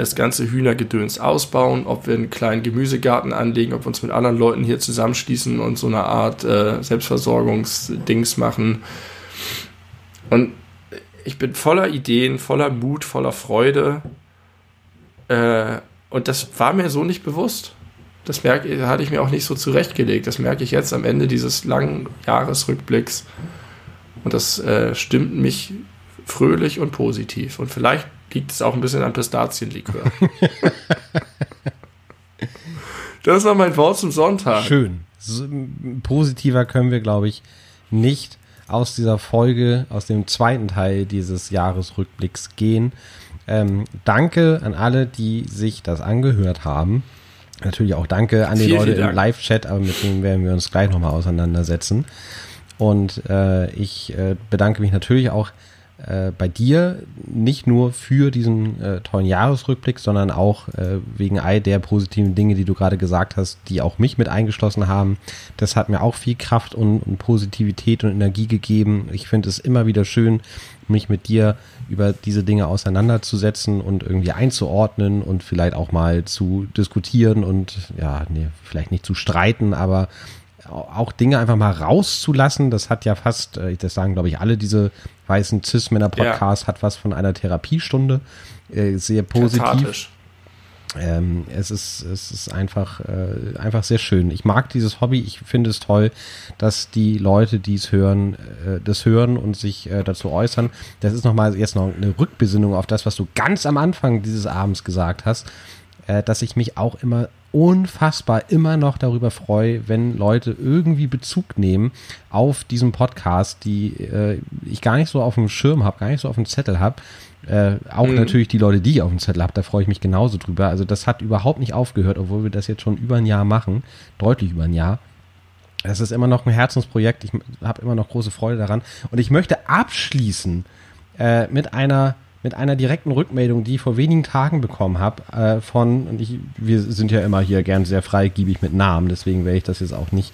das ganze Hühnergedöns ausbauen, ob wir einen kleinen Gemüsegarten anlegen, ob wir uns mit anderen Leuten hier zusammenschließen und so eine Art äh, Selbstversorgungsdings machen. Und ich bin voller Ideen, voller Mut, voller Freude. Äh, und das war mir so nicht bewusst. Das merke, hatte ich mir auch nicht so zurechtgelegt. Das merke ich jetzt am Ende dieses langen Jahresrückblicks. Und das äh, stimmt mich fröhlich und positiv. Und vielleicht liegt es auch ein bisschen an Pistazienlikör. das war mein Wort zum Sonntag. Schön. So, positiver können wir, glaube ich, nicht aus dieser Folge, aus dem zweiten Teil dieses Jahresrückblicks gehen. Ähm, danke an alle, die sich das angehört haben. Natürlich auch danke an die vielen, Leute vielen im Live-Chat, aber mit denen werden wir uns gleich nochmal auseinandersetzen. Und äh, ich äh, bedanke mich natürlich auch äh, bei dir, nicht nur für diesen äh, tollen Jahresrückblick, sondern auch äh, wegen all der positiven Dinge, die du gerade gesagt hast, die auch mich mit eingeschlossen haben. Das hat mir auch viel Kraft und, und Positivität und Energie gegeben. Ich finde es immer wieder schön, mich mit dir über diese Dinge auseinanderzusetzen und irgendwie einzuordnen und vielleicht auch mal zu diskutieren und ja, nee, vielleicht nicht zu streiten, aber auch Dinge einfach mal rauszulassen. Das hat ja fast, äh, das sagen glaube ich alle diese weißen Cis-Männer-Podcasts, ja. hat was von einer Therapiestunde. Äh, sehr positiv. Ähm, es ist, es ist einfach, äh, einfach sehr schön. Ich mag dieses Hobby. Ich finde es toll, dass die Leute, die es hören, äh, das hören und sich äh, dazu äußern. Das ist nochmal jetzt noch eine Rückbesinnung auf das, was du ganz am Anfang dieses Abends gesagt hast, äh, dass ich mich auch immer unfassbar immer noch darüber freue, wenn Leute irgendwie Bezug nehmen auf diesen Podcast, die äh, ich gar nicht so auf dem Schirm habe, gar nicht so auf dem Zettel habe. Äh, auch mhm. natürlich die Leute, die ich auf dem Zettel habe, da freue ich mich genauso drüber. Also das hat überhaupt nicht aufgehört, obwohl wir das jetzt schon über ein Jahr machen, deutlich über ein Jahr. Es ist immer noch ein Herzensprojekt. Ich habe immer noch große Freude daran. Und ich möchte abschließen äh, mit einer mit einer direkten Rückmeldung, die ich vor wenigen Tagen bekommen habe, äh, von, und ich, wir sind ja immer hier gern sehr freigiebig mit Namen, deswegen werde ich das jetzt auch nicht,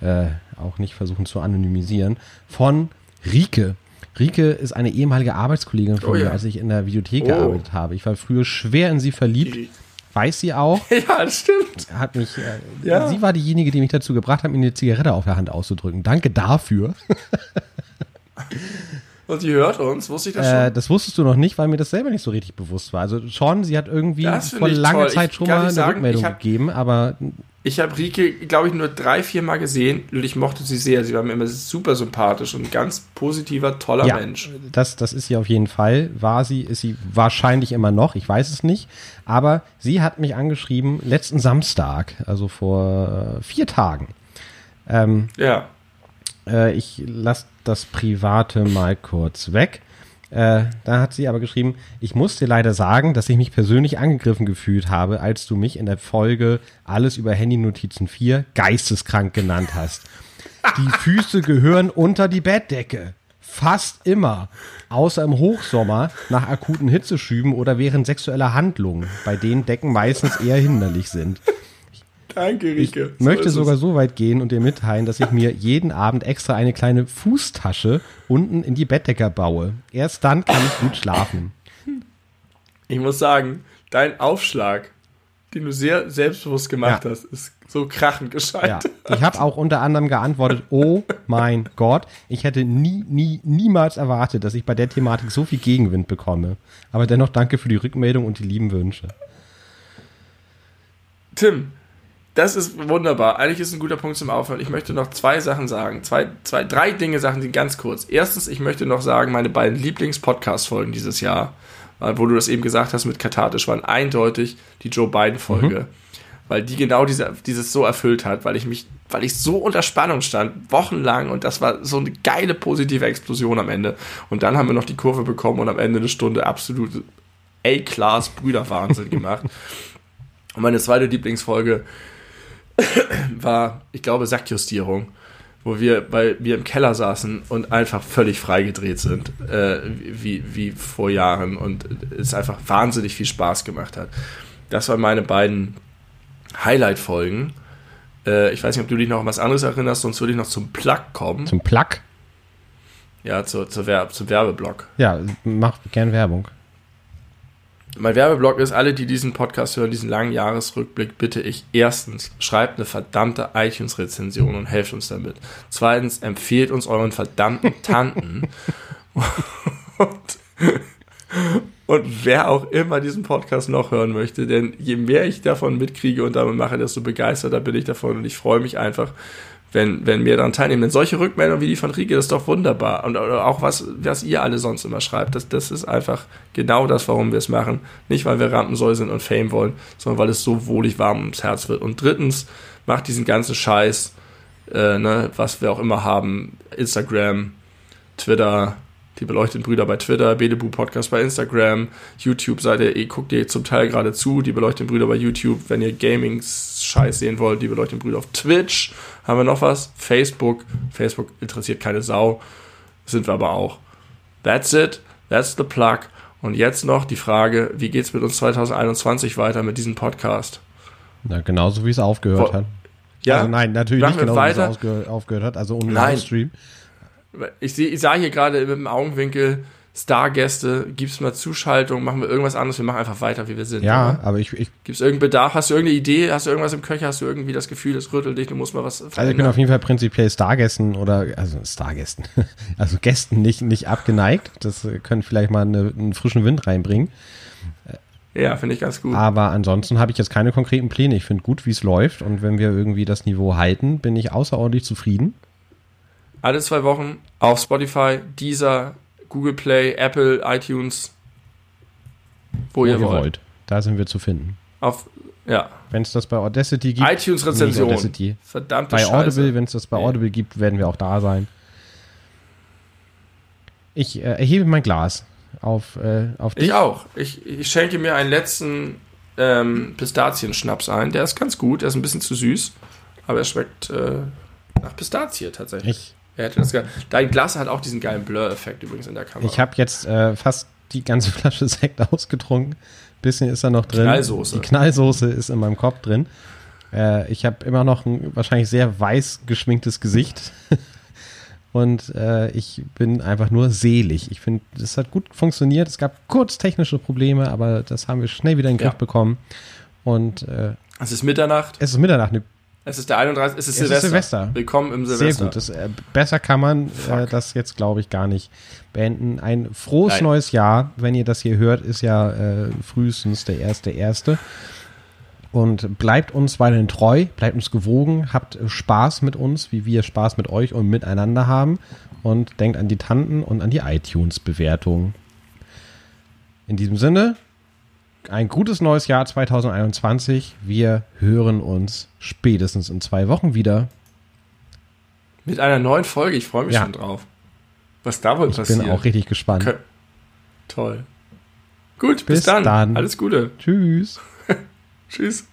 äh, auch nicht versuchen zu anonymisieren, von Rike. Rike ist eine ehemalige Arbeitskollegin von oh, mir, ja. als ich in der Videothek oh. gearbeitet habe. Ich war früher schwer in sie verliebt. Weiß sie auch. Ja, das stimmt. Hat mich, äh, ja. sie war diejenige, die mich dazu gebracht hat, mir eine Zigarette auf der Hand auszudrücken. Danke dafür. Und sie hört uns, wusste ich das schon? Äh, das wusstest du noch nicht, weil mir das selber nicht so richtig bewusst war. Also schon, sie hat irgendwie vor langer Zeit ich schon mal eine sagen, Rückmeldung hab, gegeben, aber. Ich habe Rike, glaube ich, nur drei, vier Mal gesehen und ich mochte sie sehr. Sie war mir immer super sympathisch und ein ganz positiver, toller ja, Mensch. Das, das ist sie auf jeden Fall. War sie, ist sie wahrscheinlich immer noch, ich weiß es nicht. Aber sie hat mich angeschrieben letzten Samstag, also vor äh, vier Tagen. Ähm, ja. Äh, ich lasse das Private mal kurz weg. Äh, da hat sie aber geschrieben, ich muss dir leider sagen, dass ich mich persönlich angegriffen gefühlt habe, als du mich in der Folge Alles über Handynotizen 4 geisteskrank genannt hast. Die Füße gehören unter die Bettdecke. Fast immer. Außer im Hochsommer nach akuten Hitzeschüben oder während sexueller Handlungen, bei denen Decken meistens eher hinderlich sind. Danke, Rike. Ich möchte sogar so weit gehen und dir mitteilen, dass ich mir jeden Abend extra eine kleine Fußtasche unten in die Bettdecker baue. Erst dann kann ich gut schlafen. Ich muss sagen, dein Aufschlag, den du sehr selbstbewusst gemacht ja. hast, ist so krachend gescheitert. Ja. Ich habe auch unter anderem geantwortet, oh mein Gott, ich hätte nie, nie, niemals erwartet, dass ich bei der Thematik so viel Gegenwind bekomme. Aber dennoch danke für die Rückmeldung und die lieben Wünsche. Tim, das ist wunderbar. Eigentlich ist ein guter Punkt zum Aufhören. Ich möchte noch zwei Sachen sagen. Zwei, zwei, drei Dinge Sachen, die ganz kurz. Erstens, ich möchte noch sagen, meine beiden Lieblings-Podcast-Folgen dieses Jahr, wo du das eben gesagt hast mit Kathartisch, waren eindeutig die Joe Biden-Folge. Mhm. Weil die genau diese, dieses so erfüllt hat, weil ich mich, weil ich so unter Spannung stand, wochenlang und das war so eine geile positive Explosion am Ende. Und dann haben wir noch die Kurve bekommen und am Ende eine Stunde absolute A-Class Brüderwahnsinn gemacht. Und meine zweite Lieblingsfolge war, ich glaube, Sackjustierung, wo wir, weil wir im Keller saßen und einfach völlig freigedreht sind, äh, wie, wie vor Jahren und es einfach wahnsinnig viel Spaß gemacht hat. Das waren meine beiden Highlight-Folgen. Äh, ich weiß nicht, ob du dich noch an was anderes erinnerst, sonst würde ich noch zum Plug kommen. Zum Plug? Ja, zu, zu Werb, zum Werbeblock. Ja, mach gern Werbung. Mein Werbeblock ist, alle, die diesen Podcast hören, diesen langen Jahresrückblick, bitte ich erstens, schreibt eine verdammte iTunes-Rezension und helft uns damit. Zweitens, empfehlt uns euren verdammten Tanten. und, und wer auch immer diesen Podcast noch hören möchte, denn je mehr ich davon mitkriege und damit mache, desto begeisterter bin ich davon und ich freue mich einfach, wenn, wenn wir daran teilnehmen. Denn solche Rückmeldungen wie die von Rieke, das ist doch wunderbar. Und auch was, was ihr alle sonst immer schreibt, das, das ist einfach genau das, warum wir es machen. Nicht, weil wir Rampensäule sind und Fame wollen, sondern weil es so wohlig warm ums Herz wird. Und drittens, macht diesen ganzen Scheiß, äh, ne, was wir auch immer haben, Instagram, Twitter, die beleuchteten Brüder bei Twitter, Belebu Podcast bei Instagram, YouTube-Seite, ihr guckt ihr zum Teil gerade zu, die beleuchteten Brüder bei YouTube, wenn ihr Gaming-Scheiß sehen wollt, die beleuchteten Brüder auf Twitch, haben wir noch was? Facebook, Facebook interessiert keine Sau, sind wir aber auch. That's it, that's the plug. Und jetzt noch die Frage, wie geht's mit uns 2021 weiter mit diesem Podcast? Na, genauso wie es aufgehört Vor, hat. Ja, also nein, natürlich nicht genauso wie es aufgehört hat, also ohne Livestream. Ich, seh, ich sah hier gerade mit dem Augenwinkel Stargäste, gibt's mal Zuschaltung, machen wir irgendwas anderes, wir machen einfach weiter, wie wir sind. Ja, oder? aber ich, ich. Gibt's irgendeinen Bedarf? Hast du irgendeine Idee? Hast du irgendwas im Köcher? Hast du irgendwie das Gefühl, es rüttelt dich, du musst mal was verändern? Also ich bin auf jeden Fall prinzipiell Stargästen oder, also Stargästen, also Gästen nicht, nicht abgeneigt. Das können vielleicht mal eine, einen frischen Wind reinbringen. Ja, finde ich ganz gut. Aber ansonsten habe ich jetzt keine konkreten Pläne. Ich finde gut, wie es läuft. Und wenn wir irgendwie das Niveau halten, bin ich außerordentlich zufrieden alle zwei Wochen auf Spotify, Deezer, Google Play, Apple, iTunes, wo, wo ihr wollt. wollt. Da sind wir zu finden. Auf, ja. Wenn es das bei Audacity gibt. iTunes-Rezension. Audacity. Verdammte Bei Audible, wenn es das bei nee. Audible gibt, werden wir auch da sein. Ich äh, erhebe mein Glas auf, äh, auf dich. Ich auch. Ich, ich schenke mir einen letzten ähm, Pistazienschnaps ein. Der ist ganz gut, der ist ein bisschen zu süß, aber er schmeckt äh, nach Pistazie tatsächlich. Ich Wer hätte das Dein Glas hat auch diesen geilen Blur-Effekt übrigens in der Kamera. Ich habe jetzt äh, fast die ganze Flasche Sekt ausgetrunken. Bisschen ist da noch drin. Knallsoße. Die Knallsoße ist in meinem Kopf drin. Äh, ich habe immer noch ein wahrscheinlich sehr weiß geschminktes Gesicht. Und äh, ich bin einfach nur selig. Ich finde, das hat gut funktioniert. Es gab kurz technische Probleme, aber das haben wir schnell wieder in den Griff ja. bekommen. Und äh, es ist Mitternacht. Es ist Mitternacht. Eine es ist der 31. Es ist, es Silvester. ist Silvester. Willkommen im Silvester. Sehr gut. Das, äh, besser kann man äh, das jetzt, glaube ich, gar nicht beenden. Ein frohes Nein. neues Jahr. Wenn ihr das hier hört, ist ja äh, frühestens der erste erste. Und bleibt uns weiterhin treu, bleibt uns gewogen, habt Spaß mit uns, wie wir Spaß mit euch und miteinander haben. Und denkt an die Tanten und an die iTunes-Bewertung. In diesem Sinne, ein gutes neues Jahr 2021. Wir hören uns spätestens in zwei Wochen wieder. Mit einer neuen Folge. Ich freue mich ja. schon drauf. Was da wohl passiert. Ich bin auch richtig gespannt. Okay. Toll. Gut, bis, bis dann. dann. Alles Gute. Tschüss. Tschüss.